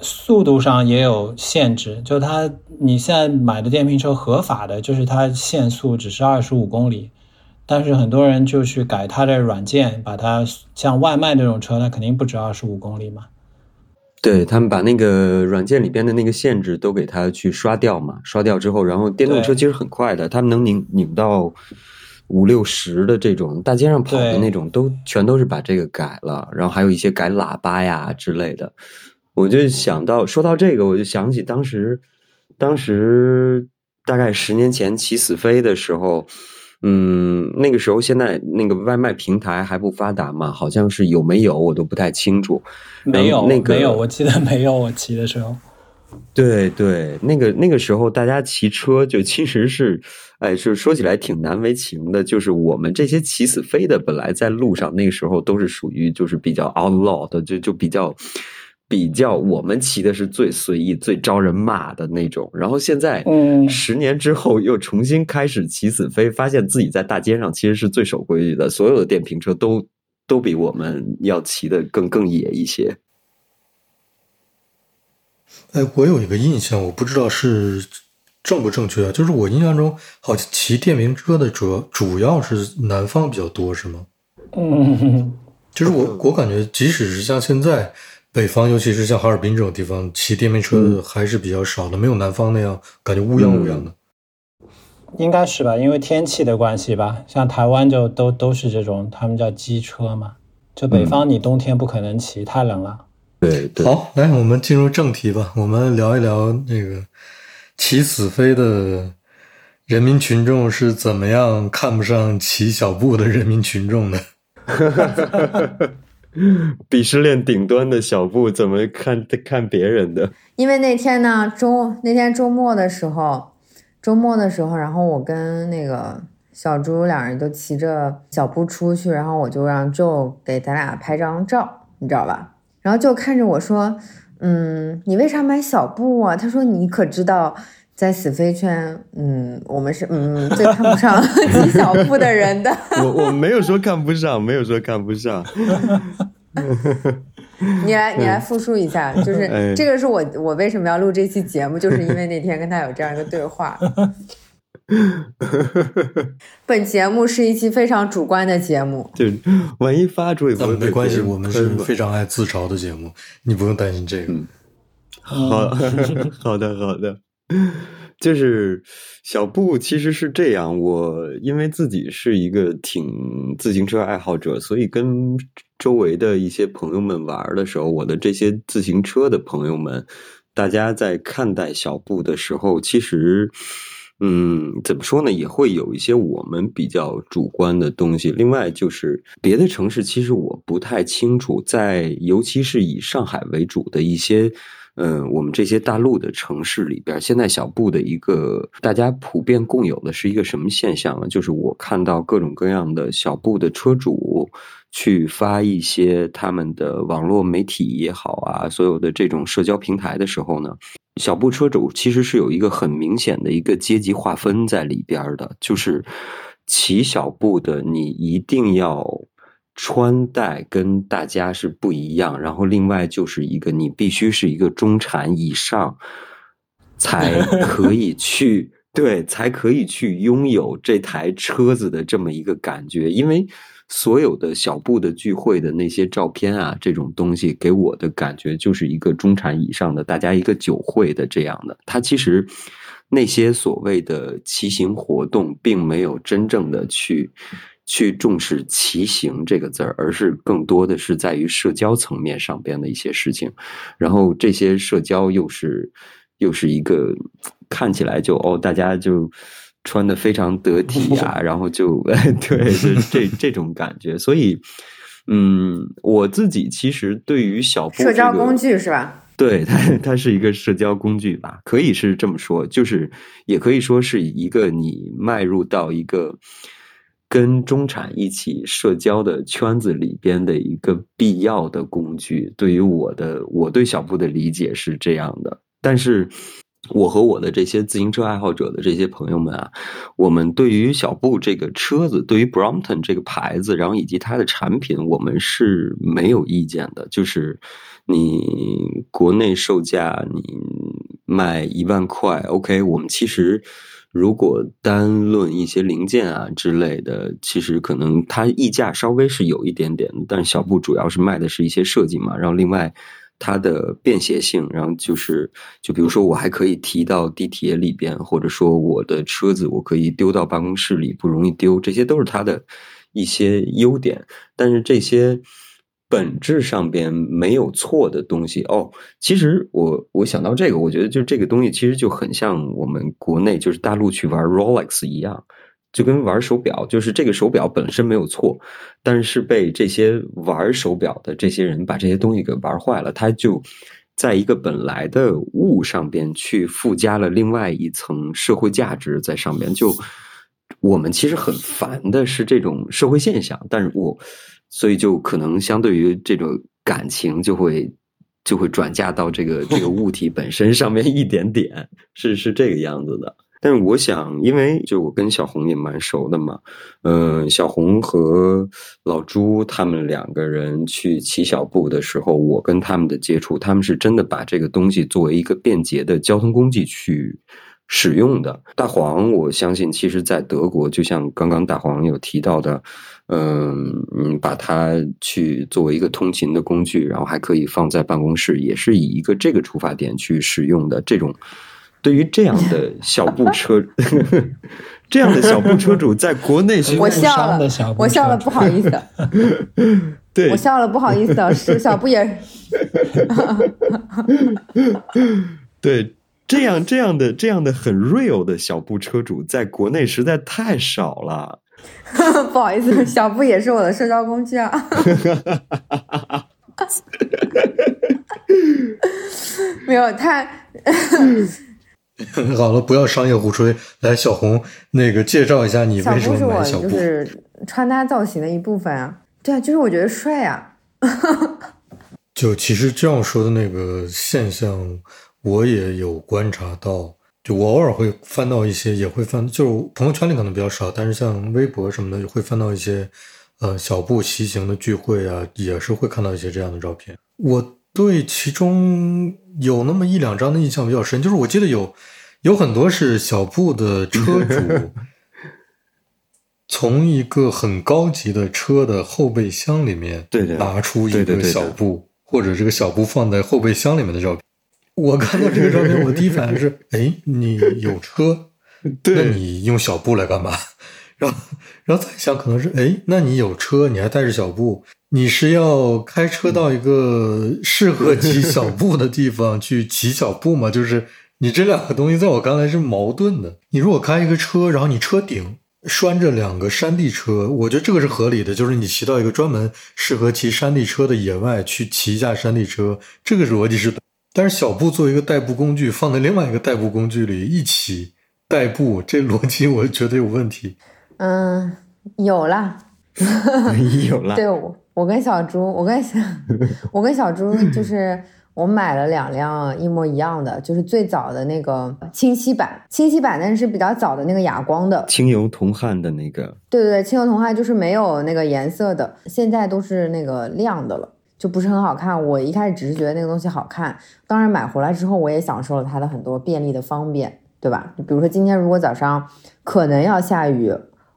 速度上也有限制，就它你现在买的电瓶车合法的，就是它限速只是二十五公里，但是很多人就去改它的软件，把它像外卖那种车，它肯定不止二十五公里嘛。对他们把那个软件里边的那个限制都给它去刷掉嘛，刷掉之后，然后电动车其实很快的，他们能拧拧到五六十的这种大街上跑的那种，都全都是把这个改了，然后还有一些改喇叭呀之类的。我就想到，说到这个，我就想起当时，当时大概十年前起死飞的时候，嗯，那个时候现在那个外卖平台还不发达嘛，好像是有没有我都不太清楚。没有，那个没有，我记得没有我骑的时候。对对，那个那个时候大家骑车就其实是，哎，是说起来挺难为情的，就是我们这些骑死飞的，本来在路上那个时候都是属于就是比较 outlaw 的，就就比较。比较我们骑的是最随意、最招人骂的那种，然后现在，嗯，十年之后又重新开始骑死飞，发现自己在大街上其实是最守规矩的，所有的电瓶车都都比我们要骑的更更野一些。哎，我有一个印象，我不知道是正不正确啊，就是我印象中好像骑电瓶车的主要主要是南方比较多，是吗？嗯，就是我我感觉，即使是像现在。北方，尤其是像哈尔滨这种地方，骑电瓶车还是比较少的，没有南方那样感觉乌泱乌泱的。应该是吧，因为天气的关系吧。像台湾就都都是这种，他们叫机车嘛。就北方，你冬天不可能骑，太冷了。对对。好，来，我们进入正题吧。我们聊一聊那个骑死飞的人民群众是怎么样看不上骑小步的人民群众的。鄙视链顶端的小布怎么看看别人的？因为那天呢，周那天周末的时候，周末的时候，然后我跟那个小猪两人都骑着小布出去，然后我就让 Joe 给咱俩拍张照，你知道吧？然后就看着我说：“嗯，你为啥买小布啊？”他说：“你可知道？”在死飞圈，嗯，我们是嗯最看不上 骑小布的人的。我我没有说看不上，没有说看不上。你来你来复述一下，就是这个是我我为什么要录这期节目，就是因为那天跟他有这样一个对话。本节目是一期非常主观的节目，就万一发出，那没关系，我们是非常爱自嘲的节目，你不用担心这个。好好的好的。就是小布其实是这样，我因为自己是一个挺自行车爱好者，所以跟周围的一些朋友们玩的时候，我的这些自行车的朋友们，大家在看待小布的时候，其实。嗯，怎么说呢？也会有一些我们比较主观的东西。另外，就是别的城市，其实我不太清楚，在尤其是以上海为主的一些，嗯，我们这些大陆的城市里边，现在小布的一个大家普遍共有的是一个什么现象呢？就是我看到各种各样的小布的车主去发一些他们的网络媒体也好啊，所有的这种社交平台的时候呢。小布车主其实是有一个很明显的一个阶级划分在里边的，就是骑小布的你一定要穿戴跟大家是不一样，然后另外就是一个你必须是一个中产以上才可以去对，才可以去拥有这台车子的这么一个感觉，因为。所有的小布的聚会的那些照片啊，这种东西给我的感觉就是一个中产以上的大家一个酒会的这样的。它其实那些所谓的骑行活动，并没有真正的去去重视骑行这个字儿，而是更多的是在于社交层面上边的一些事情。然后这些社交又是又是一个看起来就哦，大家就。穿的非常得体啊，然后就 对，是这这种感觉。所以，嗯，我自己其实对于小布社交工具是吧？对，它它是一个社交工具吧，可以是这么说，就是也可以说是一个你迈入到一个跟中产一起社交的圈子里边的一个必要的工具。对于我的，我对小布的理解是这样的，但是。我和我的这些自行车爱好者的这些朋友们啊，我们对于小布这个车子，对于 Brompton 这个牌子，然后以及它的产品，我们是没有意见的。就是你国内售价你卖一万块，OK，我们其实如果单论一些零件啊之类的，其实可能它溢价稍微是有一点点，但小布主要是卖的是一些设计嘛，然后另外。它的便携性，然后就是，就比如说，我还可以提到地铁里边，或者说我的车子我可以丢到办公室里，不容易丢，这些都是它的一些优点。但是这些本质上边没有错的东西哦。其实我我想到这个，我觉得就这个东西其实就很像我们国内就是大陆去玩 Rolex 一样。就跟玩手表，就是这个手表本身没有错，但是被这些玩手表的这些人把这些东西给玩坏了，他就在一个本来的物上边去附加了另外一层社会价值在上面。就我们其实很烦的是这种社会现象，但是我所以就可能相对于这种感情就会就会转嫁到这个这个物体本身上面一点点，是是这个样子的。但是我想，因为就我跟小红也蛮熟的嘛，嗯，小红和老朱他们两个人去骑小布的时候，我跟他们的接触，他们是真的把这个东西作为一个便捷的交通工具去使用的。大黄，我相信，其实在德国，就像刚刚大黄有提到的，嗯嗯，把它去作为一个通勤的工具，然后还可以放在办公室，也是以一个这个出发点去使用的这种。对于这样的小布车，这样的小布车主，在国内是我笑了，我笑了，不好意思。对，我笑了，不好意思。是小布也，对，这样这样的这样的很 real 的小布车主，在国内实在太少了。不好意思，小布也是我的社交工具啊。没有太。好了，不要商业互吹。来，小红，那个介绍一下你为什么买小布？就是穿搭造型的一部分啊。对啊，就是我觉得帅啊。就其实这样说的那个现象，我也有观察到。就我偶尔会翻到一些，也会翻，就是朋友圈里可能比较少，但是像微博什么的，会翻到一些呃小布骑行的聚会啊，也是会看到一些这样的照片。我。对，其中有那么一两张的印象比较深，就是我记得有有很多是小布的车主 从一个很高级的车的后备箱里面拿出一个小布，或者这个小布放在后备箱里面的照片。我看到这个照片，我的第一反应是：哎，你有车，那你用小布来干嘛？然后然后再想，可能是哎，那你有车，你还带着小布，你是要开车到一个适合骑小布的地方去骑小布吗？就是你这两个东西在我看来是矛盾的。你如果开一个车，然后你车顶拴着两个山地车，我觉得这个是合理的，就是你骑到一个专门适合骑山地车的野外去骑一下山地车，这个逻辑是。但是小布作为一个代步工具，放在另外一个代步工具里一起代步，这逻辑我觉得有问题。嗯，有啦，有啦。对，我我跟小猪，我跟小 我跟小猪 就是我买了两辆一模一样的，就是最早的那个清晰版，清晰版但是比较早的那个哑光的清油铜焊的那个。对对对，清油铜焊就是没有那个颜色的，现在都是那个亮的了。就不是很好看。我一开始只是觉得那个东西好看，当然买回来之后，我也享受了它的很多便利的方便，对吧？比如说今天如果早上可能要下雨，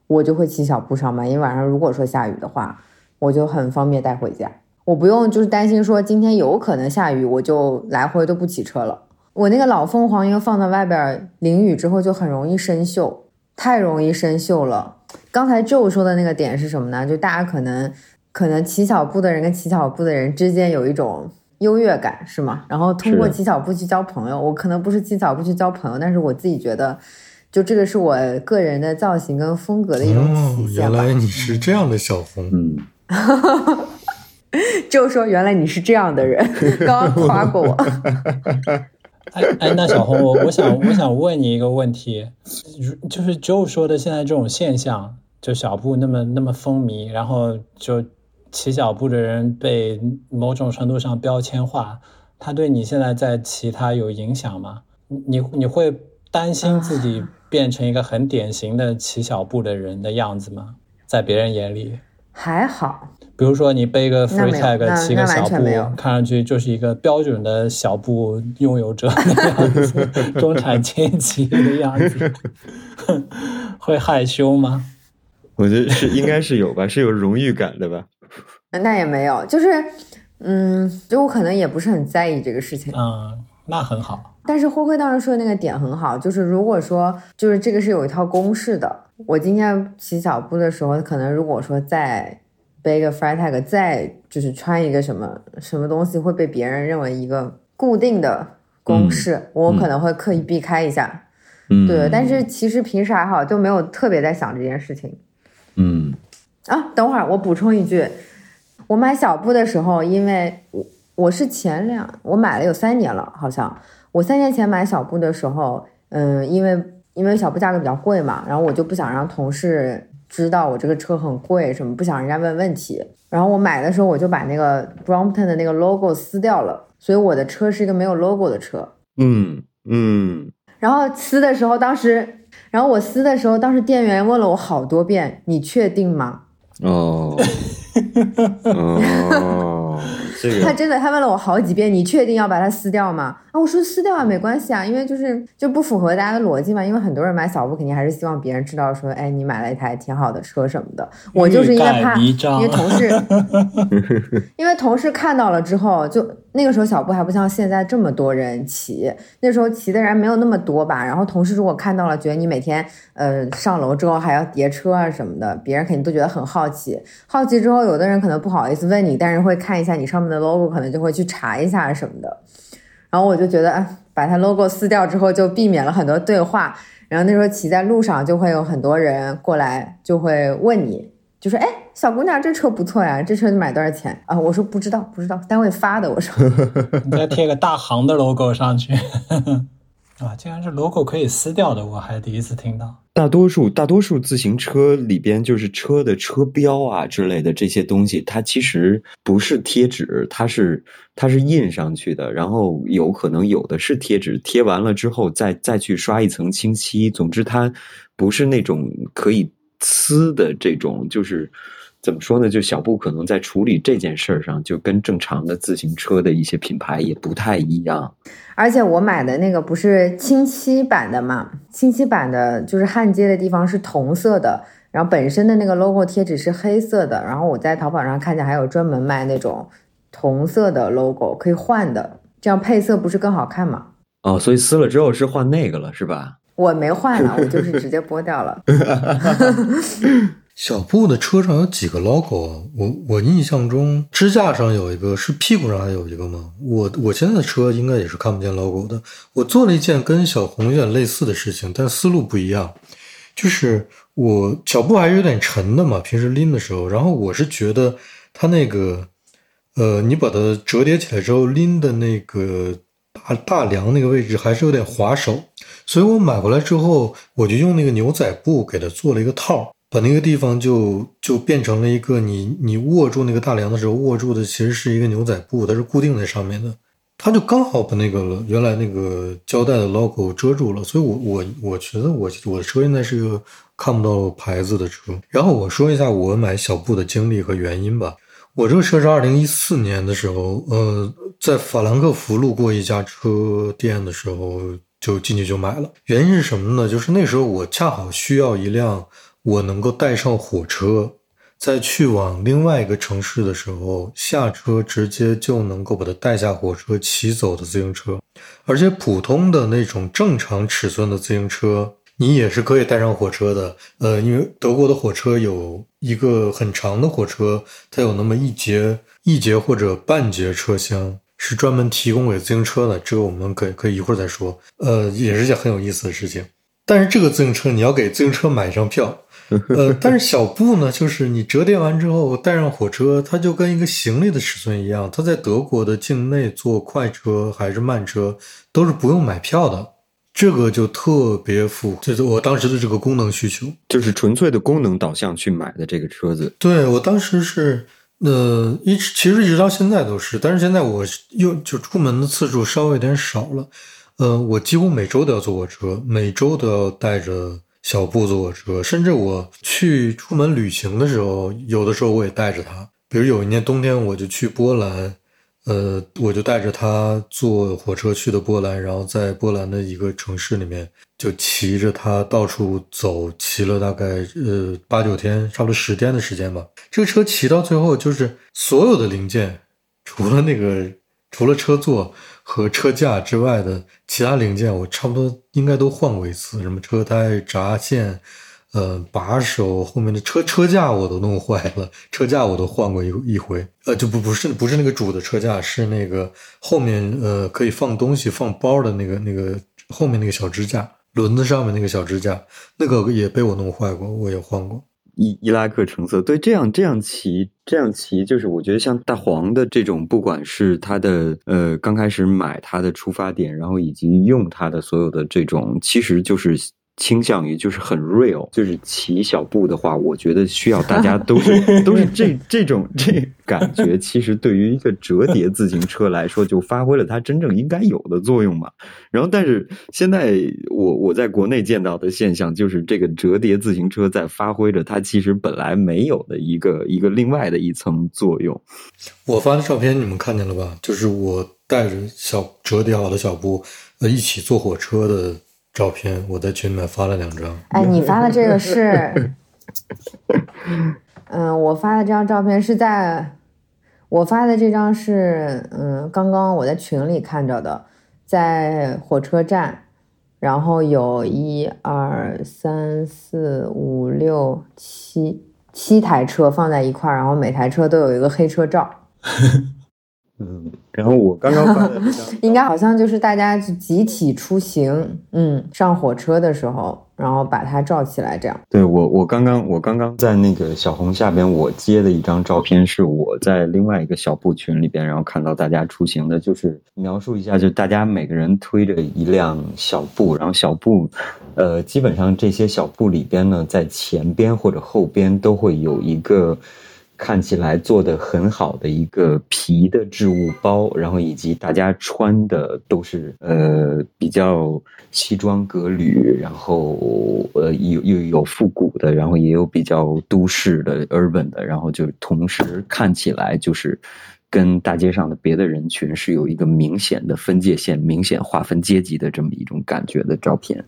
我就会骑小步上班，因为晚上如果说下雨的话，我就很方便带回家，我不用就是担心说今天有可能下雨，我就来回都不骑车了。我那个老凤凰因为放在外边淋雨之后就很容易生锈，太容易生锈了。刚才 Joe 说的那个点是什么呢？就大家可能。可能骑小步的人跟骑小步的人之间有一种优越感，是吗？然后通过骑小步去交朋友，我可能不是骑小步去交朋友，但是我自己觉得，就这个是我个人的造型跟风格的一种体现。原来你是这样的小红，嗯，就说原来你是这样的人，刚刚夸过我。哎哎，那小红，我我想我想问你一个问题，就是 Joe 说的现在这种现象，就小布那么那么风靡，然后就。骑小步的人被某种程度上标签化，他对你现在在骑他有影响吗？你你会担心自己 变成一个很典型的骑小步的人的样子吗？在别人眼里还好。比如说你背个 free tag 骑个小步，看上去就是一个标准的小步拥有者的样子，中产阶级的样子，会害羞吗？我觉得是应该是有吧，是有荣誉感的吧。那也没有，就是，嗯，就我可能也不是很在意这个事情。嗯，那很好。但是灰灰当时说的那个点很好，就是如果说，就是这个是有一套公式的。我今天骑小步的时候，可能如果说再背个 Freitag，再就是穿一个什么什么东西，会被别人认为一个固定的公式，我可能会刻意避开一下。嗯，对。但是其实平时还好，就没有特别在想这件事情。嗯。啊，等会儿我补充一句，我买小布的时候，因为我我是前两我买了有三年了，好像我三年前买小布的时候，嗯，因为因为小布价格比较贵嘛，然后我就不想让同事知道我这个车很贵什么，不想人家问问题，然后我买的时候我就把那个 Brompton 的那个 logo 撕掉了，所以我的车是一个没有 logo 的车。嗯嗯。然后撕的时候，当时，然后我撕的时候，当时店员问了我好多遍，你确定吗？哦，哦，这个他真的，他问了我好几遍，你确定要把它撕掉吗？啊，我说撕掉啊，没关系啊，因为就是就不符合大家的逻辑嘛。因为很多人买小布，肯定还是希望别人知道说，哎，你买了一台挺好的车什么的。我就是因为怕，因为同事，因为同事看到了之后，就那个时候小布还不像现在这么多人骑，那时候骑的人没有那么多吧。然后同事如果看到了，觉得你每天呃上楼之后还要叠车啊什么的，别人肯定都觉得很好奇。好奇之后，有的人可能不好意思问你，但是会看一下你上面的 logo，可能就会去查一下什么的。然后我就觉得，哎，把它 logo 撕掉之后，就避免了很多对话。然后那时候骑在路上，就会有很多人过来，就会问你，就说：“哎，小姑娘，这车不错呀，这车你买多少钱啊？”我说：“不知道，不知道，单位发的。”我说：“ 你再贴个大行的 logo 上去。”啊，竟然是 logo 可以撕掉的，我还第一次听到。大多数大多数自行车里边，就是车的车标啊之类的这些东西，它其实不是贴纸，它是它是印上去的。然后有可能有的是贴纸，贴完了之后再再去刷一层清漆。总之，它不是那种可以撕的这种，就是。怎么说呢？就小布可能在处理这件事儿上，就跟正常的自行车的一些品牌也不太一样。而且我买的那个不是清漆版的嘛？清漆版的就是焊接的地方是铜色的，然后本身的那个 logo 贴纸是黑色的。然后我在淘宝上看见还有专门卖那种铜色的 logo 可以换的，这样配色不是更好看吗？哦，所以撕了之后是换那个了，是吧？我没换了，我就是直接 剥掉了。小布的车上有几个 logo 啊？我我印象中支架上有一个，是屁股上还有一个吗？我我现在的车应该也是看不见 logo 的。我做了一件跟小红有点类似的事情，但思路不一样。就是我小布还是有点沉的嘛，平时拎的时候，然后我是觉得它那个，呃，你把它折叠起来之后拎的那个大大梁那个位置还是有点滑手，所以我买回来之后，我就用那个牛仔布给它做了一个套。把那个地方就就变成了一个你你握住那个大梁的时候握住的其实是一个牛仔布，它是固定在上面的，它就刚好把那个原来那个胶带的 logo 遮住了，所以我我我觉得我我的车现在是一个看不到牌子的车。然后我说一下我买小布的经历和原因吧。我这个车是二零一四年的时候，呃，在法兰克福路过一家车店的时候就进去就买了。原因是什么呢？就是那时候我恰好需要一辆。我能够带上火车，在去往另外一个城市的时候，下车直接就能够把它带下火车骑走的自行车，而且普通的那种正常尺寸的自行车，你也是可以带上火车的。呃，因为德国的火车有一个很长的火车，它有那么一节一节或者半节车厢是专门提供给自行车的，这个我们可以可以一会儿再说。呃，也是件很有意思的事情。但是这个自行车你要给自行车买一张票。呃，但是小布呢，就是你折叠完之后带上火车，它就跟一个行李的尺寸一样。它在德国的境内坐快车还是慢车都是不用买票的，这个就特别符合，就是我当时的这个功能需求，就是纯粹的功能导向去买的这个车子。对我当时是，呃，一直其实一直到现在都是，但是现在我又就出门的次数稍微有点少了，呃，我几乎每周都要坐火车，每周都要带着。小布坐火车，甚至我去出门旅行的时候，有的时候我也带着它。比如有一年冬天，我就去波兰，呃，我就带着它坐火车去的波兰，然后在波兰的一个城市里面就骑着它到处走，骑了大概呃八九天，差不多十天的时间吧。这个车骑到最后，就是所有的零件，除了那个除了车座。和车架之外的其他零件，我差不多应该都换过一次。什么车胎、闸线、呃把手、后面的车车架我都弄坏了，车架我都换过一一回。呃，就不不是不是那个主的车架，是那个后面呃可以放东西、放包的那个那个后面那个小支架，轮子上面那个小支架，那个也被我弄坏过，我也换过。伊伊拉克橙色，对，这样这样骑，这样骑，就是我觉得像大黄的这种，不管是它的呃刚开始买它的出发点，然后以及用它的所有的这种，其实就是。倾向于就是很 real，就是骑小步的话，我觉得需要大家都是 都是这这种这感觉。其实对于一个折叠自行车来说，就发挥了它真正应该有的作用嘛。然后，但是现在我我在国内见到的现象，就是这个折叠自行车在发挥着它其实本来没有的一个一个另外的一层作用。我发的照片你们看见了吧？就是我带着小折叠好的小布，呃，一起坐火车的。照片我在群里面发了两张。哎，你发的这个是，嗯，我发的这张照片是在，我发的这张是，嗯，刚刚我在群里看着的，在火车站，然后有一二三四五六七七台车放在一块儿，然后每台车都有一个黑车照。嗯，然后我刚刚发的 应该好像就是大家集体出行，嗯，上火车的时候，然后把它照起来，这样。对我，我刚刚我刚刚在那个小红下边，我接的一张照片是我在另外一个小布群里边，然后看到大家出行的，就是描述一下，就大家每个人推着一辆小布，然后小布，呃，基本上这些小布里边呢，在前边或者后边都会有一个。看起来做的很好的一个皮的置物包，然后以及大家穿的都是呃比较西装革履，然后呃有又有复古的，然后也有比较都市的 urban 的，然后就同时看起来就是跟大街上的别的人群是有一个明显的分界线、明显划分阶级的这么一种感觉的照片。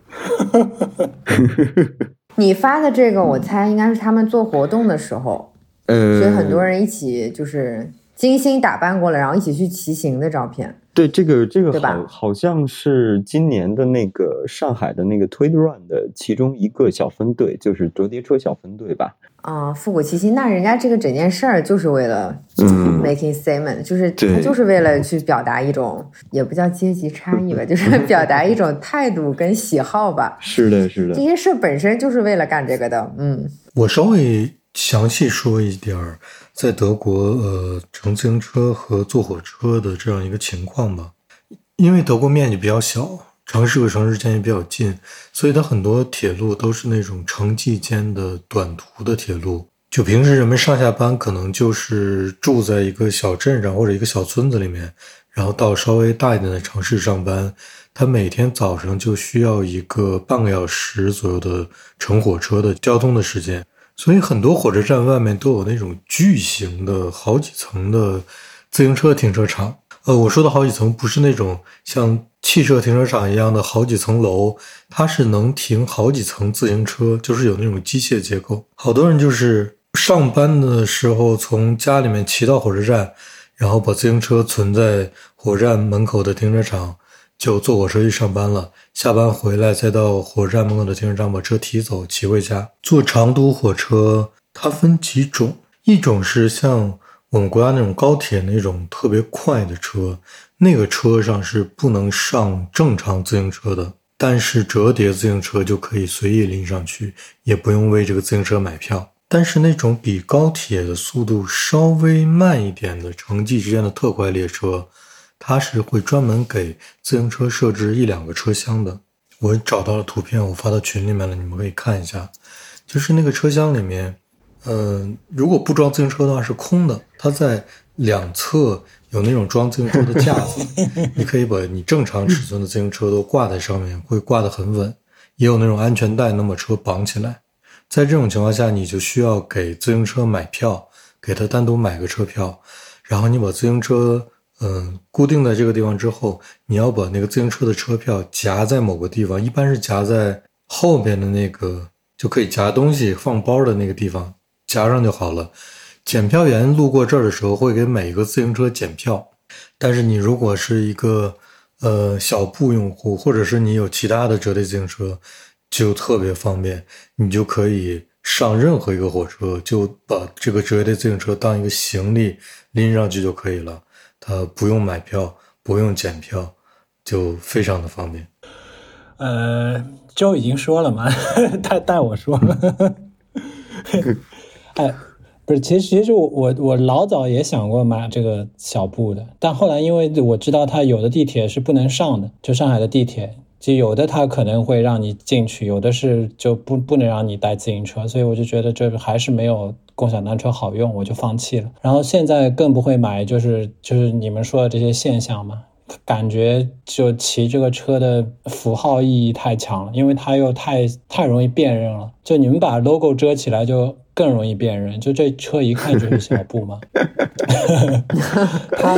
你发的这个，我猜应该是他们做活动的时候。呃，所以很多人一起就是精心打扮过了，然后一起去骑行的照片。对这个这个对吧好好像是今年的那个上海的那个 Tweed Run 的其中一个小分队，就是折叠车小分队吧。啊、复古骑行，那人家这个整件事儿就是为了嗯 making statement，、就是他就是为了去表达一种，也不叫阶级差异吧，就是表达一种态度跟喜好吧。是的，是的，这些事儿本身就是为了干这个的，嗯，我稍微详细说一点儿，在德国呃乘自行车和坐火车的这样一个情况吧。因为德国面积比较小，城市和城市间也比较近，所以它很多铁路都是那种城际间的短途的铁路。就平时人们上下班可能就是住在一个小镇上或者一个小村子里面，然后到稍微大一点的城市上班，他每天早上就需要一个半个小时左右的乘火车的交通的时间，所以很多火车站外面都有那种巨型的好几层的自行车停车场。呃，我说的好几层不是那种像汽车停车场一样的好几层楼，它是能停好几层自行车，就是有那种机械结构。好多人就是上班的时候从家里面骑到火车站，然后把自行车存在火车站门口的停车场，就坐火车去上班了。下班回来再到火车站门口的停车场把车提走，骑回家。坐长途火车它分几种，一种是像我们国家那种高铁那种特别快的车，那个车上是不能上正常自行车的，但是折叠自行车就可以随意拎上去，也不用为这个自行车买票。但是那种比高铁的速度稍微慢一点的城际之间的特快列车，它是会专门给自行车设置一两个车厢的。我找到了图片，我发到群里面了，你们可以看一下。就是那个车厢里面，呃、如果不装自行车的话是空的，它在两侧有那种装自行车的架子，你可以把你正常尺寸的自行车都挂在上面，会挂得很稳。也有那种安全带能把车绑起来。在这种情况下，你就需要给自行车买票，给他单独买个车票，然后你把自行车嗯固定在这个地方之后，你要把那个自行车的车票夹在某个地方，一般是夹在后边的那个就可以夹东西放包的那个地方，夹上就好了。检票员路过这儿的时候会给每一个自行车检票，但是你如果是一个呃小步用户，或者是你有其他的折叠自行车，就特别方便，你就可以上任何一个火车，就把这个折叠自行车当一个行李拎上去就可以了。呃不用买票，不用检票，就非常的方便。呃，就已经说了嘛，他带我说了。哎，不是，其实其实我我我老早也想过买这个小布的，但后来因为我知道它有的地铁是不能上的，就上海的地铁，就有的它可能会让你进去，有的是就不不能让你带自行车，所以我就觉得这个还是没有共享单车好用，我就放弃了。然后现在更不会买，就是就是你们说的这些现象嘛。感觉就骑这个车的符号意义太强了，因为它又太太容易辨认了。就你们把 logo 遮起来，就更容易辨认。就这车一看就是小布嘛。它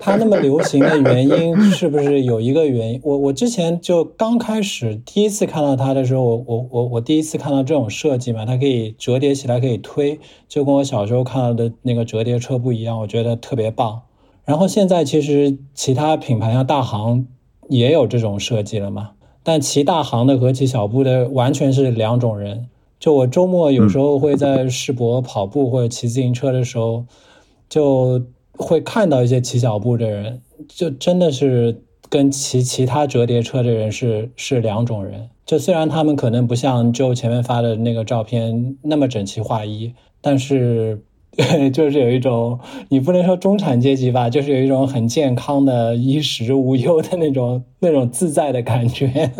它那么流行的原因是不是有一个原因？我我之前就刚开始第一次看到它的时候，我我我我第一次看到这种设计嘛，它可以折叠起来，可以推，就跟我小时候看到的那个折叠车不一样，我觉得特别棒。然后现在其实其他品牌像大行也有这种设计了嘛，但骑大行的和骑小步的完全是两种人。就我周末有时候会在世博跑步或者骑自行车的时候，就会看到一些骑小步的人，就真的是跟骑其他折叠车的人是是两种人。就虽然他们可能不像就前面发的那个照片那么整齐划一，但是。就是有一种，你不能说中产阶级吧，就是有一种很健康的衣食无忧的那种那种自在的感觉。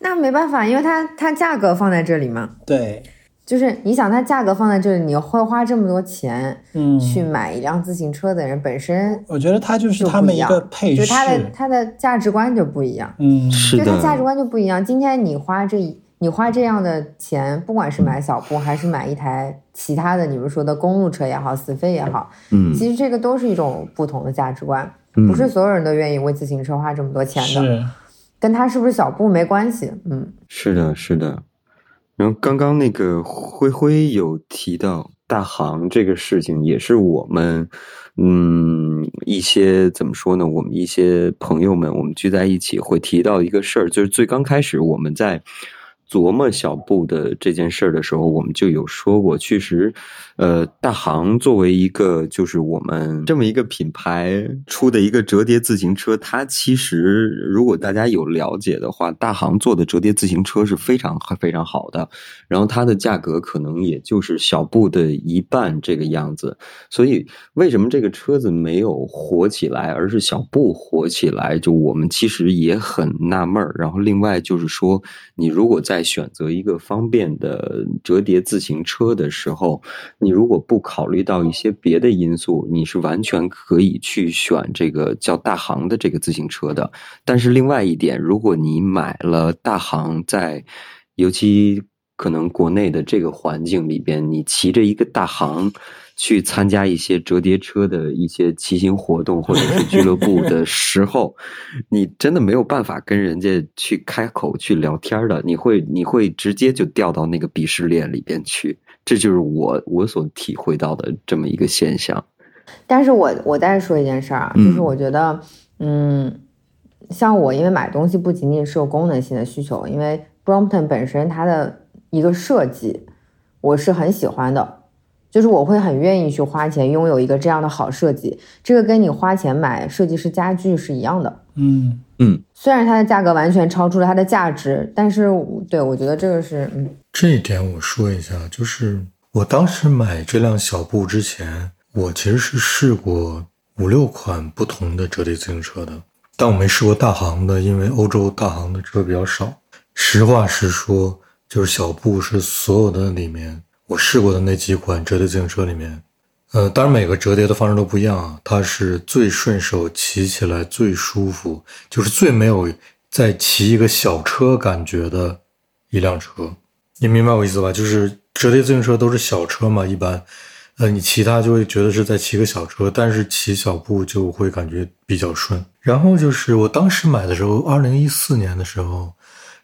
那没办法，因为它它价格放在这里嘛，对，就是你想它价格放在这里，你会花这么多钱嗯，去买一辆自行车的人本身我觉得他就是就他们一个配饰就，他的他的价值观就不一样，嗯，是就他价值，观就不一样。今天你花这一你花这样的钱，不管是买小布还是买一台其他的你们说的公路车也好，死飞也好，嗯，其实这个都是一种不同的价值观，嗯不是所有人都愿意为自行车花这么多钱的，是，跟他是不是小布没关系。嗯，是的，是的。然后刚刚那个灰灰有提到，大行这个事情，也是我们嗯一些怎么说呢？我们一些朋友们，我们聚在一起会提到一个事儿，就是最刚开始我们在。琢磨小布的这件事儿的时候，我们就有说过，确实，呃，大行作为一个就是我们这么一个品牌出的一个折叠自行车，它其实如果大家有了解的话，大行做的折叠自行车是非常非常好的，然后它的价格可能也就是小布的一半这个样子，所以为什么这个车子没有火起来，而是小布火起来，就我们其实也很纳闷儿。然后另外就是说，你如果在选择一个方便的折叠自行车的时候，你如果不考虑到一些别的因素，你是完全可以去选这个叫大行的这个自行车的。但是另外一点，如果你买了大行，在尤其可能国内的这个环境里边，你骑着一个大行。去参加一些折叠车的一些骑行活动或者是俱乐部的时候，你真的没有办法跟人家去开口去聊天的，你会你会直接就掉到那个鄙视链里边去，这就是我我所体会到的这么一个现象。但是我我再说一件事儿啊，就是我觉得，嗯，像我因为买东西不仅仅是有功能性的需求，因为 Brompton 本身它的一个设计我是很喜欢的。就是我会很愿意去花钱拥有一个这样的好设计，这个跟你花钱买设计师家具是一样的。嗯嗯，虽然它的价格完全超出了它的价值，但是对我觉得这个是嗯，这一点我说一下，就是我当时买这辆小布之前，我其实是试过五六款不同的折叠自行车的，但我没试过大行的，因为欧洲大行的车比较少。实话实说，就是小布是所有的里面。我试过的那几款折叠自行车里面，呃，当然每个折叠的方式都不一样啊。它是最顺手、骑起来最舒服，就是最没有在骑一个小车感觉的一辆车。你明白我意思吧？就是折叠自行车都是小车嘛，一般，呃，你骑它就会觉得是在骑个小车，但是骑小步就会感觉比较顺。然后就是我当时买的时候，二零一四年的时候，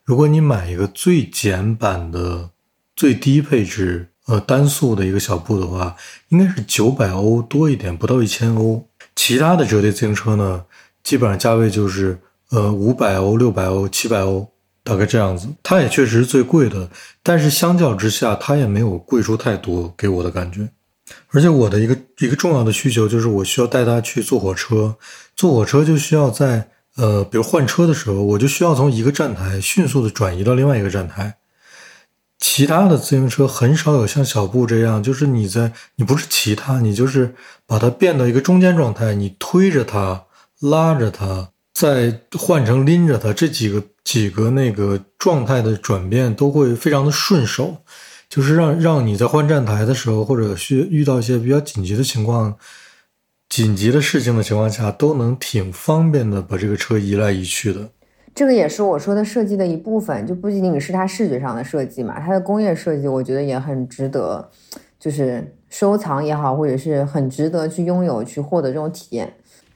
如果你买一个最简版的、最低配置。呃，单速的一个小布的话，应该是九百欧多一点，不到一千欧。其他的折叠自行车呢，基本上价位就是呃五百欧、六百欧、七百欧，大概这样子。它也确实是最贵的，但是相较之下，它也没有贵出太多，给我的感觉。而且我的一个一个重要的需求就是，我需要带它去坐火车，坐火车就需要在呃，比如换车的时候，我就需要从一个站台迅速的转移到另外一个站台。其他的自行车很少有像小布这样，就是你在你不是骑它，你就是把它变到一个中间状态，你推着它、拉着它，再换成拎着它，这几个几个那个状态的转变都会非常的顺手，就是让让你在换站台的时候，或者需遇到一些比较紧急的情况、紧急的事情的情况下，都能挺方便的把这个车移来移去的。这个也是我说的设计的一部分，就不仅仅是它视觉上的设计嘛，它的工业设计我觉得也很值得，就是收藏也好，或者是很值得去拥有、去获得这种体验。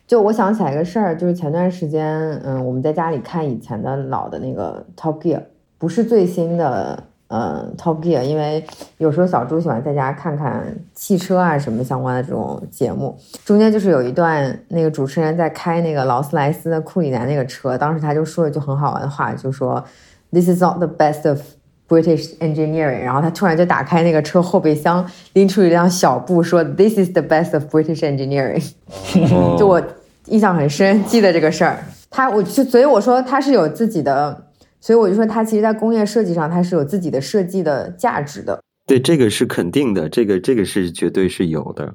就我想起来一个事儿，就是前段时间，嗯，我们在家里看以前的老的那个 Top Gear，不是最新的。嗯，Top Gear，因为有时候小猪喜欢在家看看汽车啊什么相关的这种节目，中间就是有一段那个主持人在开那个劳斯莱斯的库里南那个车，当时他就说了一句很好玩的话，就说 This is not the best of British engineering，然后他突然就打开那个车后备箱，拎出一辆小布，说 This is the best of British engineering，就我印象很深，记得这个事儿。他我就所以我说他是有自己的。所以我就说，它其实，在工业设计上，它是有自己的设计的价值的。对，这个是肯定的，这个这个是绝对是有的。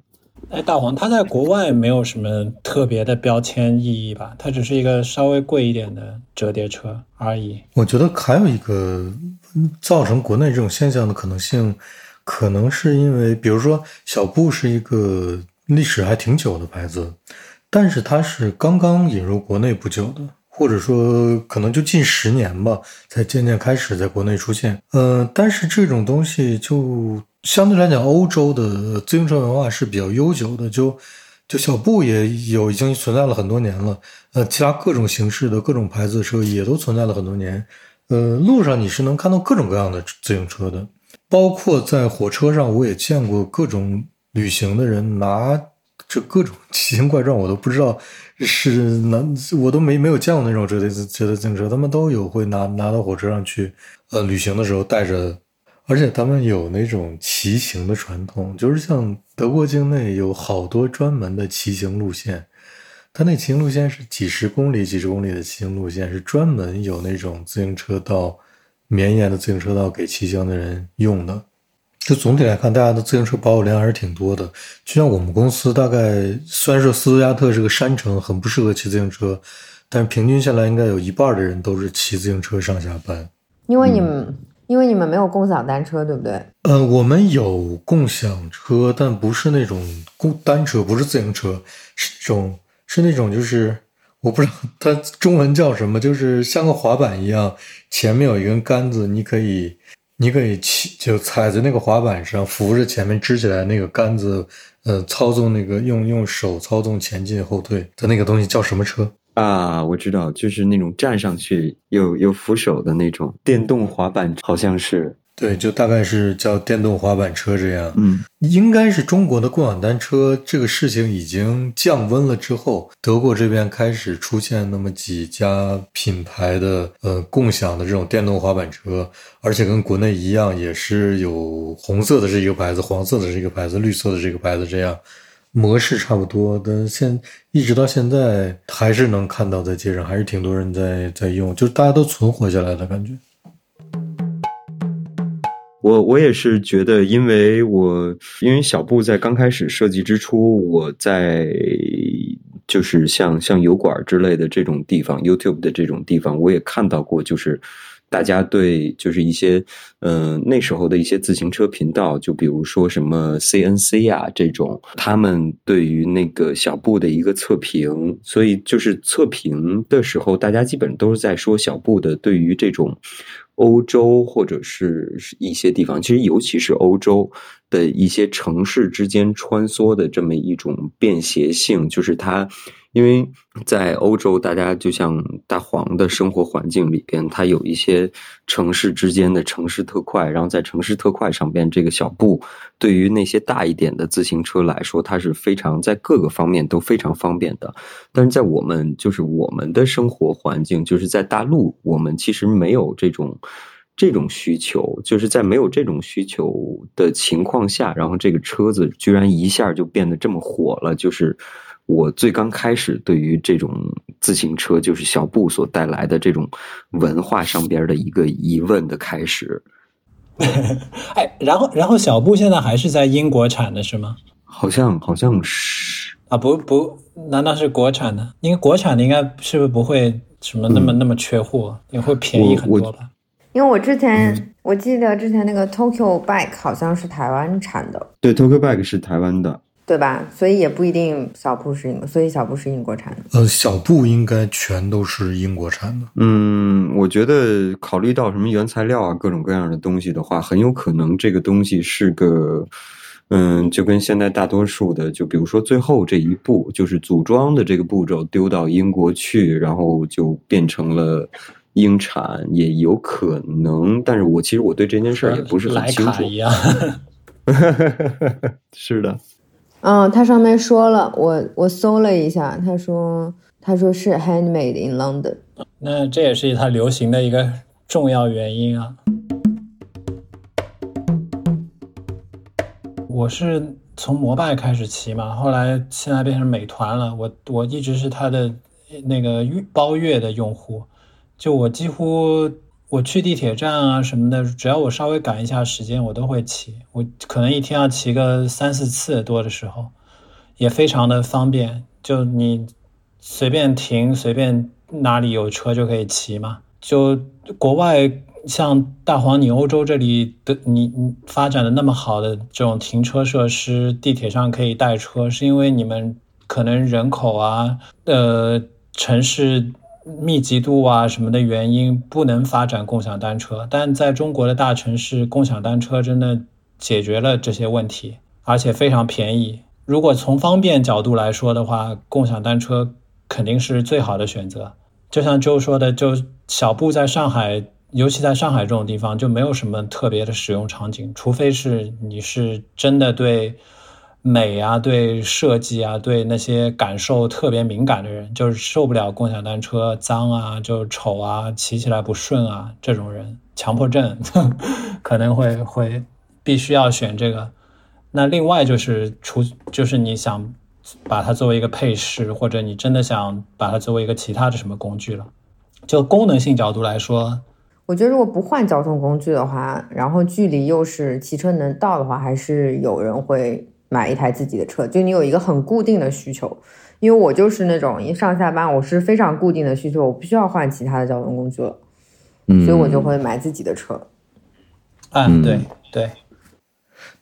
哎，大黄，它在国外没有什么特别的标签意义吧？它只是一个稍微贵一点的折叠车而已。我觉得还有一个造成国内这种现象的可能性，可能是因为，比如说小布是一个历史还挺久的牌子，但是它是刚刚引入国内不久的。或者说，可能就近十年吧，才渐渐开始在国内出现。呃，但是这种东西就相对来讲，欧洲的自行车文化是比较悠久的。就就小布也有已经存在了很多年了。呃，其他各种形式的各种牌子的车也都存在了很多年。呃，路上你是能看到各种各样的自行车的，包括在火车上，我也见过各种旅行的人拿着各种 奇形怪状，我都不知道是拿，我都没没有见过那种折叠折叠自行车，他们都有会拿拿到火车上去，呃，旅行的时候带着，而且他们有那种骑行的传统，就是像德国境内有好多专门的骑行路线。它那骑行路线是几十公里、几十公里的骑行路线，是专门有那种自行车道、绵延的自行车道给骑行的人用的。就总体来看，大家的自行车保有量还是挺多的。就像我们公司，大概虽然说斯图加特是个山城，很不适合骑自行车，但是平均下来，应该有一半的人都是骑自行车上下班。因为你们，因为你们没有共享单车，对不对？呃，我们有共享车，但不是那种共单车，不是自行车，是那种。是那种，就是我不知道它中文叫什么，就是像个滑板一样，前面有一根杆子，你可以，你可以骑，就踩在那个滑板上，扶着前面支起来那个杆子，呃，操纵那个用用手操纵前进后退的那个东西叫什么车啊？我知道，就是那种站上去有有扶手的那种电动滑板，好像是。对，就大概是叫电动滑板车这样。嗯，应该是中国的共享单车这个事情已经降温了之后，德国这边开始出现那么几家品牌的呃共享的这种电动滑板车，而且跟国内一样，也是有红色的这一个牌子，黄色的这个牌子，绿色的这个牌子，这样模式差不多。但现一直到现在还是能看到在街上，还是挺多人在在用，就是大家都存活下来的感觉。我我也是觉得，因为我因为小布在刚开始设计之初，我在就是像像油管之类的这种地方，YouTube 的这种地方，我也看到过，就是大家对就是一些嗯那时候的一些自行车频道，就比如说什么 CNC 啊这种，他们对于那个小布的一个测评，所以就是测评的时候，大家基本都是在说小布的对于这种。欧洲或者是一些地方，其实尤其是欧洲的一些城市之间穿梭的这么一种便携性，就是它。因为在欧洲，大家就像大黄的生活环境里边，它有一些城市之间的城市特快，然后在城市特快上边，这个小布对于那些大一点的自行车来说，它是非常在各个方面都非常方便的。但是在我们就是我们的生活环境，就是在大陆，我们其实没有这种这种需求，就是在没有这种需求的情况下，然后这个车子居然一下就变得这么火了，就是。我最刚开始对于这种自行车，就是小布所带来的这种文化上边的一个疑问的开始。哎，然后，然后小布现在还是在英国产的是吗？好像，好像是啊，不不，难道是国产的？因为国产的应该是不是不会什么那么那么缺货，也会便宜很多吧？因为我之前我记得之前那个 Tokyo Bike 好像是台湾产的，对，Tokyo Bike 是台湾的。对吧？所以也不一定小布是英，所以小布是英国产的。呃，小布应该全都是英国产的。嗯，我觉得考虑到什么原材料啊，各种各样的东西的话，很有可能这个东西是个，嗯，就跟现在大多数的，就比如说最后这一步，就是组装的这个步骤丢到英国去，然后就变成了英产，也有可能。但是我其实我对这件事儿也不是很清楚。一样，是的。嗯，它上面说了，我我搜了一下，他说他说是 handmade in London，那这也是它流行的一个重要原因啊。我是从摩拜开始骑嘛，后来现在变成美团了，我我一直是它的那个包月的用户，就我几乎。我去地铁站啊什么的，只要我稍微赶一下时间，我都会骑。我可能一天要骑个三四次多的时候，也非常的方便。就你随便停，随便哪里有车就可以骑嘛。就国外像大黄，你欧洲这里的你你发展的那么好的这种停车设施，地铁上可以带车，是因为你们可能人口啊，呃，城市。密集度啊什么的原因不能发展共享单车，但在中国的大城市，共享单车真的解决了这些问题，而且非常便宜。如果从方便角度来说的话，共享单车肯定是最好的选择。就像周说的，就小布在上海尤其在上海这种地方，就没有什么特别的使用场景，除非是你是真的对美啊、对设计啊、对那些感受特别敏感的人，就是受不了共享单车脏啊、就丑啊、骑起来不顺啊这种人，强迫症 可能会会必须要选这个。那另外就是除就是你想把它作为一个配饰，或者你真的想把它作为一个其他的什么工具了。就功能性角度来说，我觉得如果不换交通工具的话，然后距离又是骑车能到的话，还是有人会买一台自己的车。就你有一个很固定的需求，因为我就是那种一上下班我是非常固定的需求，我不需要换其他的交通工具了，所以我就会买自己的车。嗯，对对。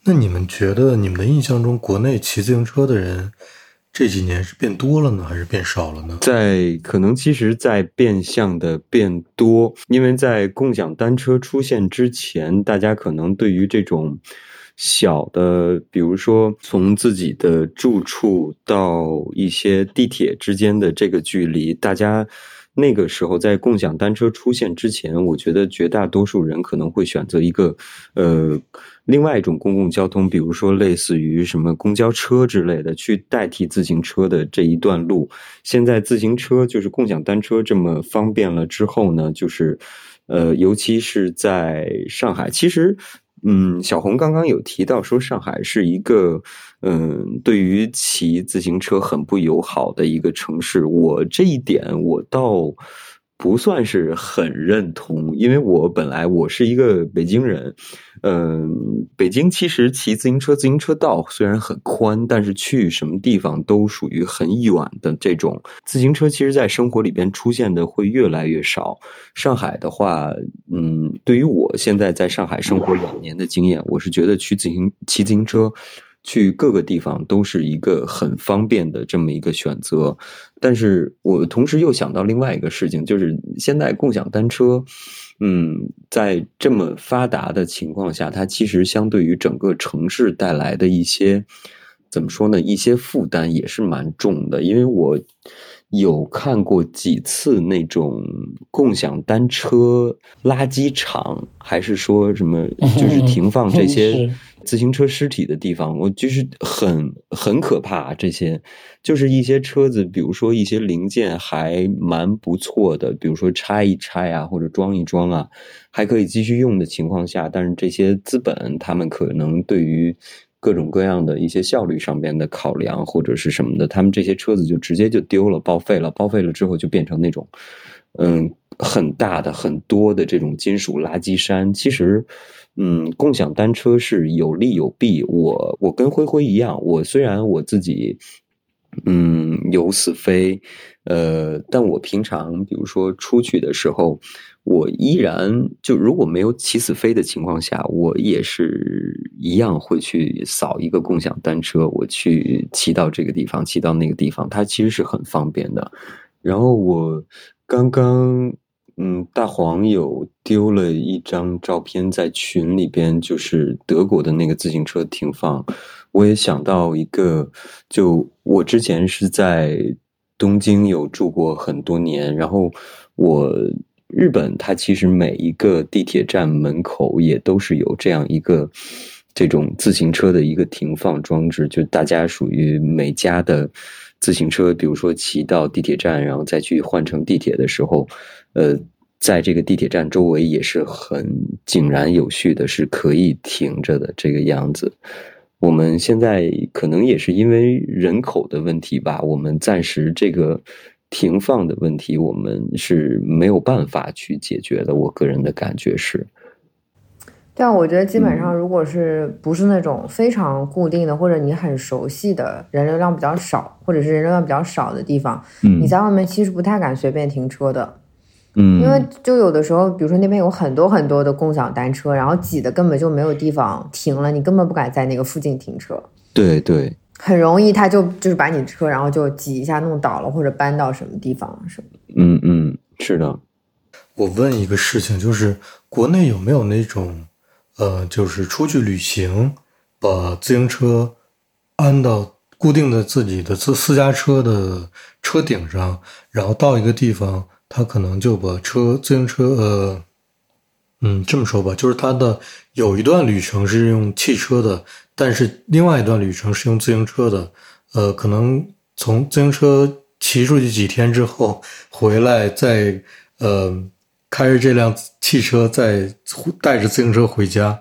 那你们觉得，你们的印象中，国内骑自行车的人？这几年是变多了呢，还是变少了呢？在可能其实，在变相的变多，因为在共享单车出现之前，大家可能对于这种小的，比如说从自己的住处到一些地铁之间的这个距离，大家。那个时候，在共享单车出现之前，我觉得绝大多数人可能会选择一个，呃，另外一种公共交通，比如说类似于什么公交车之类的，去代替自行车的这一段路。现在自行车就是共享单车这么方便了之后呢，就是，呃，尤其是在上海，其实。嗯，小红刚刚有提到说上海是一个，嗯，对于骑自行车很不友好的一个城市。我这一点我倒。不算是很认同，因为我本来我是一个北京人，嗯，北京其实骑自行车，自行车道虽然很宽，但是去什么地方都属于很远的这种自行车，其实在生活里边出现的会越来越少。上海的话，嗯，对于我现在在上海生活两年的经验，我是觉得去自行骑自行车。去各个地方都是一个很方便的这么一个选择，但是我同时又想到另外一个事情，就是现在共享单车，嗯，在这么发达的情况下，它其实相对于整个城市带来的一些，怎么说呢？一些负担也是蛮重的，因为我有看过几次那种共享单车垃圾场，还是说什么，就是停放这些。自行车尸体的地方，我就是很很可怕。这些就是一些车子，比如说一些零件还蛮不错的，比如说拆一拆啊，或者装一装啊，还可以继续用的情况下，但是这些资本他们可能对于各种各样的一些效率上边的考量或者是什么的，他们这些车子就直接就丢了，报废了。报废了之后就变成那种嗯很大的、很多的这种金属垃圾山。其实。嗯，共享单车是有利有弊。我我跟灰灰一样，我虽然我自己嗯有死飞，呃，但我平常比如说出去的时候，我依然就如果没有骑死飞的情况下，我也是一样会去扫一个共享单车，我去骑到这个地方，骑到那个地方，它其实是很方便的。然后我刚刚。嗯，大黄有丢了一张照片在群里边，就是德国的那个自行车停放。我也想到一个，就我之前是在东京有住过很多年，然后我日本它其实每一个地铁站门口也都是有这样一个这种自行车的一个停放装置，就大家属于每家的自行车，比如说骑到地铁站，然后再去换乘地铁的时候。呃，在这个地铁站周围也是很井然有序的，是可以停着的这个样子。我们现在可能也是因为人口的问题吧，我们暂时这个停放的问题，我们是没有办法去解决的。我个人的感觉是，对啊，我觉得基本上，如果是不是那种非常固定的，或者你很熟悉的人流量比较少，或者是人流量比较少的地方，嗯，你在外面其实不太敢随便停车的。嗯，因为就有的时候，比如说那边有很多很多的共享单车，然后挤的根本就没有地方停了，你根本不敢在那个附近停车。对对，很容易他就就是把你车，然后就挤一下弄倒了，或者搬到什么地方什么。嗯嗯，是的。我问一个事情，就是国内有没有那种，呃，就是出去旅行，把自行车安到固定的自己的自私家车的车顶上，然后到一个地方。他可能就把车自行车呃嗯，这么说吧，就是他的有一段旅程是用汽车的，但是另外一段旅程是用自行车的。呃，可能从自行车骑出去几天之后回来，再呃开着这辆汽车再带着自行车回家。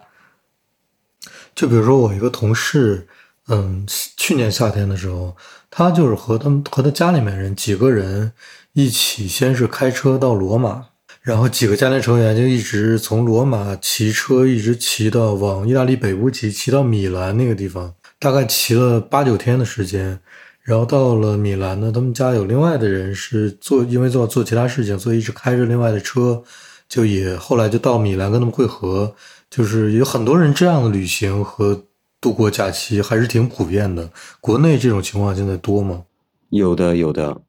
就比如说我一个同事，嗯，去年夏天的时候，他就是和他和他家里面人几个人一起，先是开车到罗马，然后几个家庭成员就一直从罗马骑车一直骑到往意大利北部骑，骑到米兰那个地方。大概骑了八九天的时间，然后到了米兰呢，他们家有另外的人是做，因为做做其他事情，所以一直开着另外的车，就也后来就到米兰跟他们会合。就是有很多人这样的旅行和度过假期还是挺普遍的。国内这种情况现在多吗？有的，有的，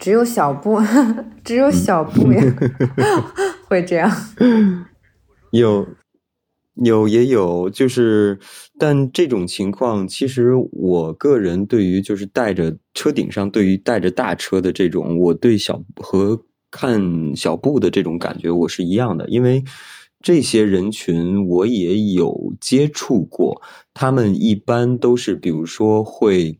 只有小布，只有小布呀，会这样。有。有也有，就是，但这种情况，其实我个人对于就是带着车顶上，对于带着大车的这种，我对小和看小布的这种感觉，我是一样的，因为这些人群我也有接触过，他们一般都是，比如说会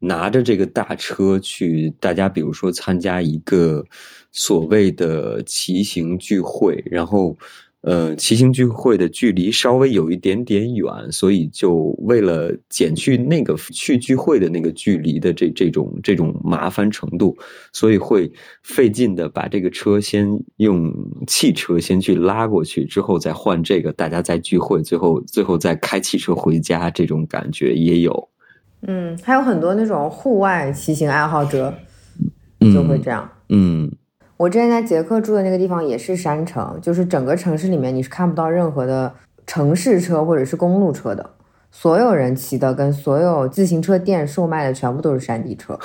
拿着这个大车去，大家比如说参加一个所谓的骑行聚会，然后。呃，骑行聚会的距离稍微有一点点远，所以就为了减去那个去聚会的那个距离的这这种这种麻烦程度，所以会费劲的把这个车先用汽车先去拉过去，之后再换这个，大家再聚会，最后最后再开汽车回家，这种感觉也有。嗯，还有很多那种户外骑行爱好者就会这样。嗯。我之前在捷克住的那个地方也是山城，就是整个城市里面你是看不到任何的城市车或者是公路车的，所有人骑的跟所有自行车店售卖的全部都是山地车，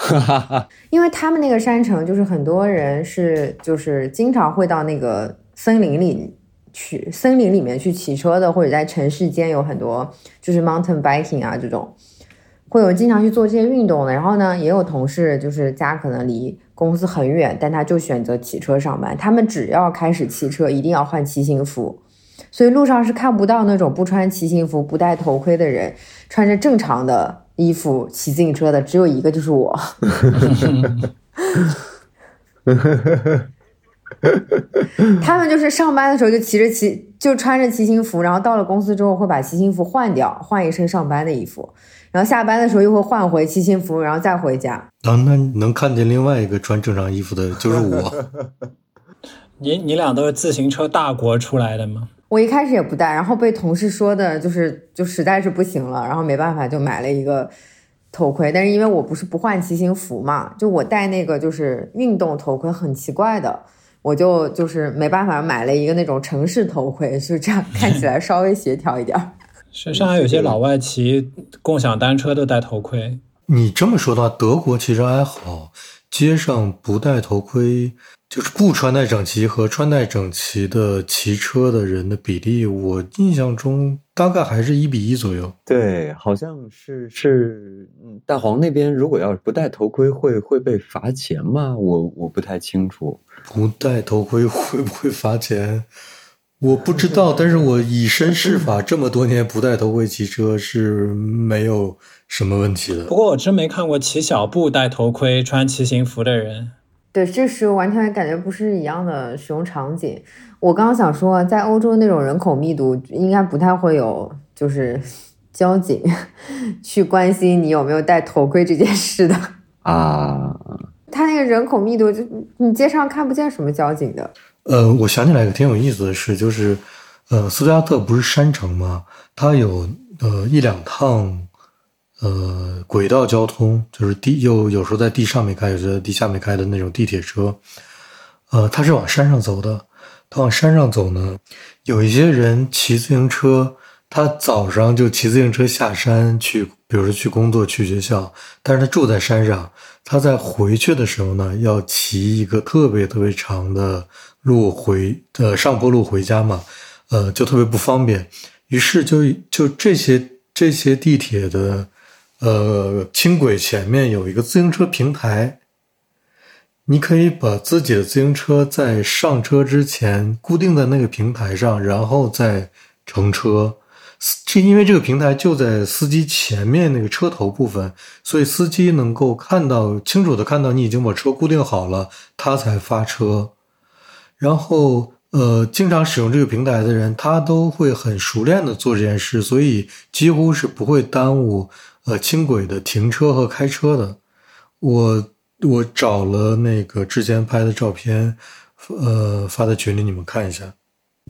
因为他们那个山城就是很多人是就是经常会到那个森林里去，森林里面去骑车的，或者在城市间有很多就是 mountain biking 啊这种，会有经常去做这些运动的。然后呢，也有同事就是家可能离。公司很远，但他就选择骑车上班。他们只要开始骑车，一定要换骑行服，所以路上是看不到那种不穿骑行服、不戴头盔的人，穿着正常的衣服骑自行车的只有一个，就是我。他们就是上班的时候就骑着骑，就穿着骑行服，然后到了公司之后会把骑行服换掉，换一身上班的衣服。然后下班的时候又会换回骑行服，然后再回家。啊，那能看见另外一个穿正常衣服的，就是我。你你俩都是自行车大国出来的吗？我一开始也不戴，然后被同事说的，就是就实在是不行了，然后没办法就买了一个头盔。但是因为我不是不换骑行服嘛，就我戴那个就是运动头盔很奇怪的，我就就是没办法买了一个那种城市头盔，就这样看起来稍微协调一点。是上海有些老外骑共享单车都戴头盔。你这么说的话，德国其实还好，街上不戴头盔，就是不穿戴整齐和穿戴整齐的骑车的人的比例，我印象中大概还是一比一左右。对，好像是是，大黄那边如果要是不戴头盔，会会被罚钱吗？我我不太清楚，不戴头盔会不会罚钱？我不知道，但是我以身试法，这么多年不戴头盔骑车是没有什么问题的。不过我真没看过骑小步戴头盔、穿骑行服的人。对，这是完全感觉不是一样的使用场景。我刚刚想说，在欧洲那种人口密度，应该不太会有就是交警去关心你有没有戴头盔这件事的啊。他那个人口密度，就你街上看不见什么交警的。呃，我想起来一个挺有意思的事，就是，呃，斯图加特不是山城吗？它有呃一两趟，呃，轨道交通，就是地有有时候在地上面开，有时候在地下面开的那种地铁车。呃，它是往山上走的。它往山上走呢，有一些人骑自行车，他早上就骑自行车下山去，比如说去工作、去学校，但是他住在山上，他在回去的时候呢，要骑一个特别特别长的。路回呃上坡路回家嘛，呃就特别不方便，于是就就这些这些地铁的呃轻轨前面有一个自行车平台，你可以把自己的自行车在上车之前固定在那个平台上，然后再乘车。这因为这个平台就在司机前面那个车头部分，所以司机能够看到清楚的看到你已经把车固定好了，他才发车。然后，呃，经常使用这个平台的人，他都会很熟练的做这件事，所以几乎是不会耽误呃轻轨的停车和开车的。我。我找了那个之前拍的照片，呃，发在群里，你们看一下。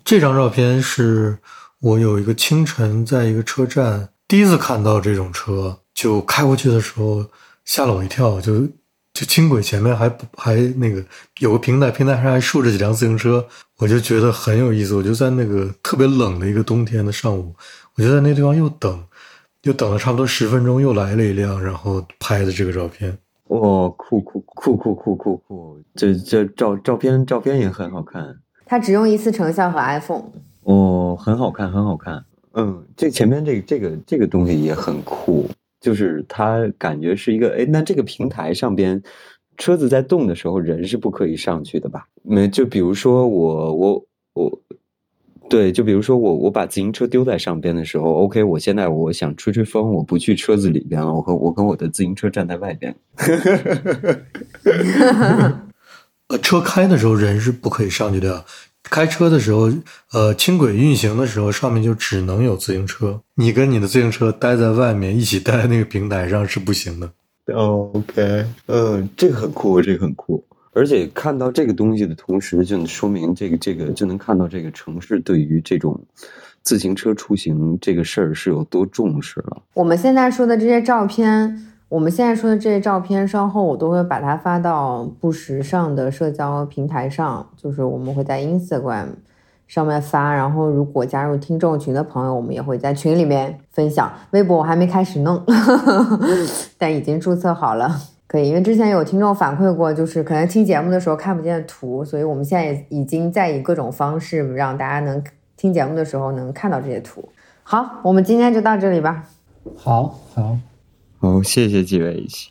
这张照片是我有一个清晨在一个车站第一次看到这种车，就开过去的时候吓了我一跳，就就轻轨前面还还那个有个平台，平台上还竖着几辆自行车，我就觉得很有意思。我就在那个特别冷的一个冬天的上午，我就在那地方又等，又等了差不多十分钟，又来了一辆，然后拍的这个照片。哇，酷酷酷酷酷酷酷！这这照照片照片也很好看。它只用一次成像和 iPhone。哦，很好看，很好看。嗯，这前面这这个这个东西也很酷，就是它感觉是一个哎，那这个平台上边车子在动的时候，人是不可以上去的吧？没，就比如说我我我。对，就比如说我我把自行车丢在上边的时候，OK，我现在我想吹吹风，我不去车子里边了，我和我跟我的自行车站在外边。呃，车开的时候人是不可以上去的，开车的时候，呃，轻轨运行的时候，上面就只能有自行车，你跟你的自行车待在外面，一起待在那个平台上是不行的。OK，嗯，这个很酷，这个很酷。而且看到这个东西的同时，就能说明这个这个就能看到这个城市对于这种自行车出行这个事儿是有多重视了。我们现在说的这些照片，我们现在说的这些照片，稍后我都会把它发到不时尚的社交平台上，就是我们会在 Instagram 上面发。然后如果加入听众群的朋友，我们也会在群里面分享。微博我还没开始弄，但已经注册好了。可以，因为之前有听众反馈过，就是可能听节目的时候看不见图，所以我们现在已经在以各种方式让大家能听节目的时候能看到这些图。好，我们今天就到这里吧。好好好，谢谢几位一起。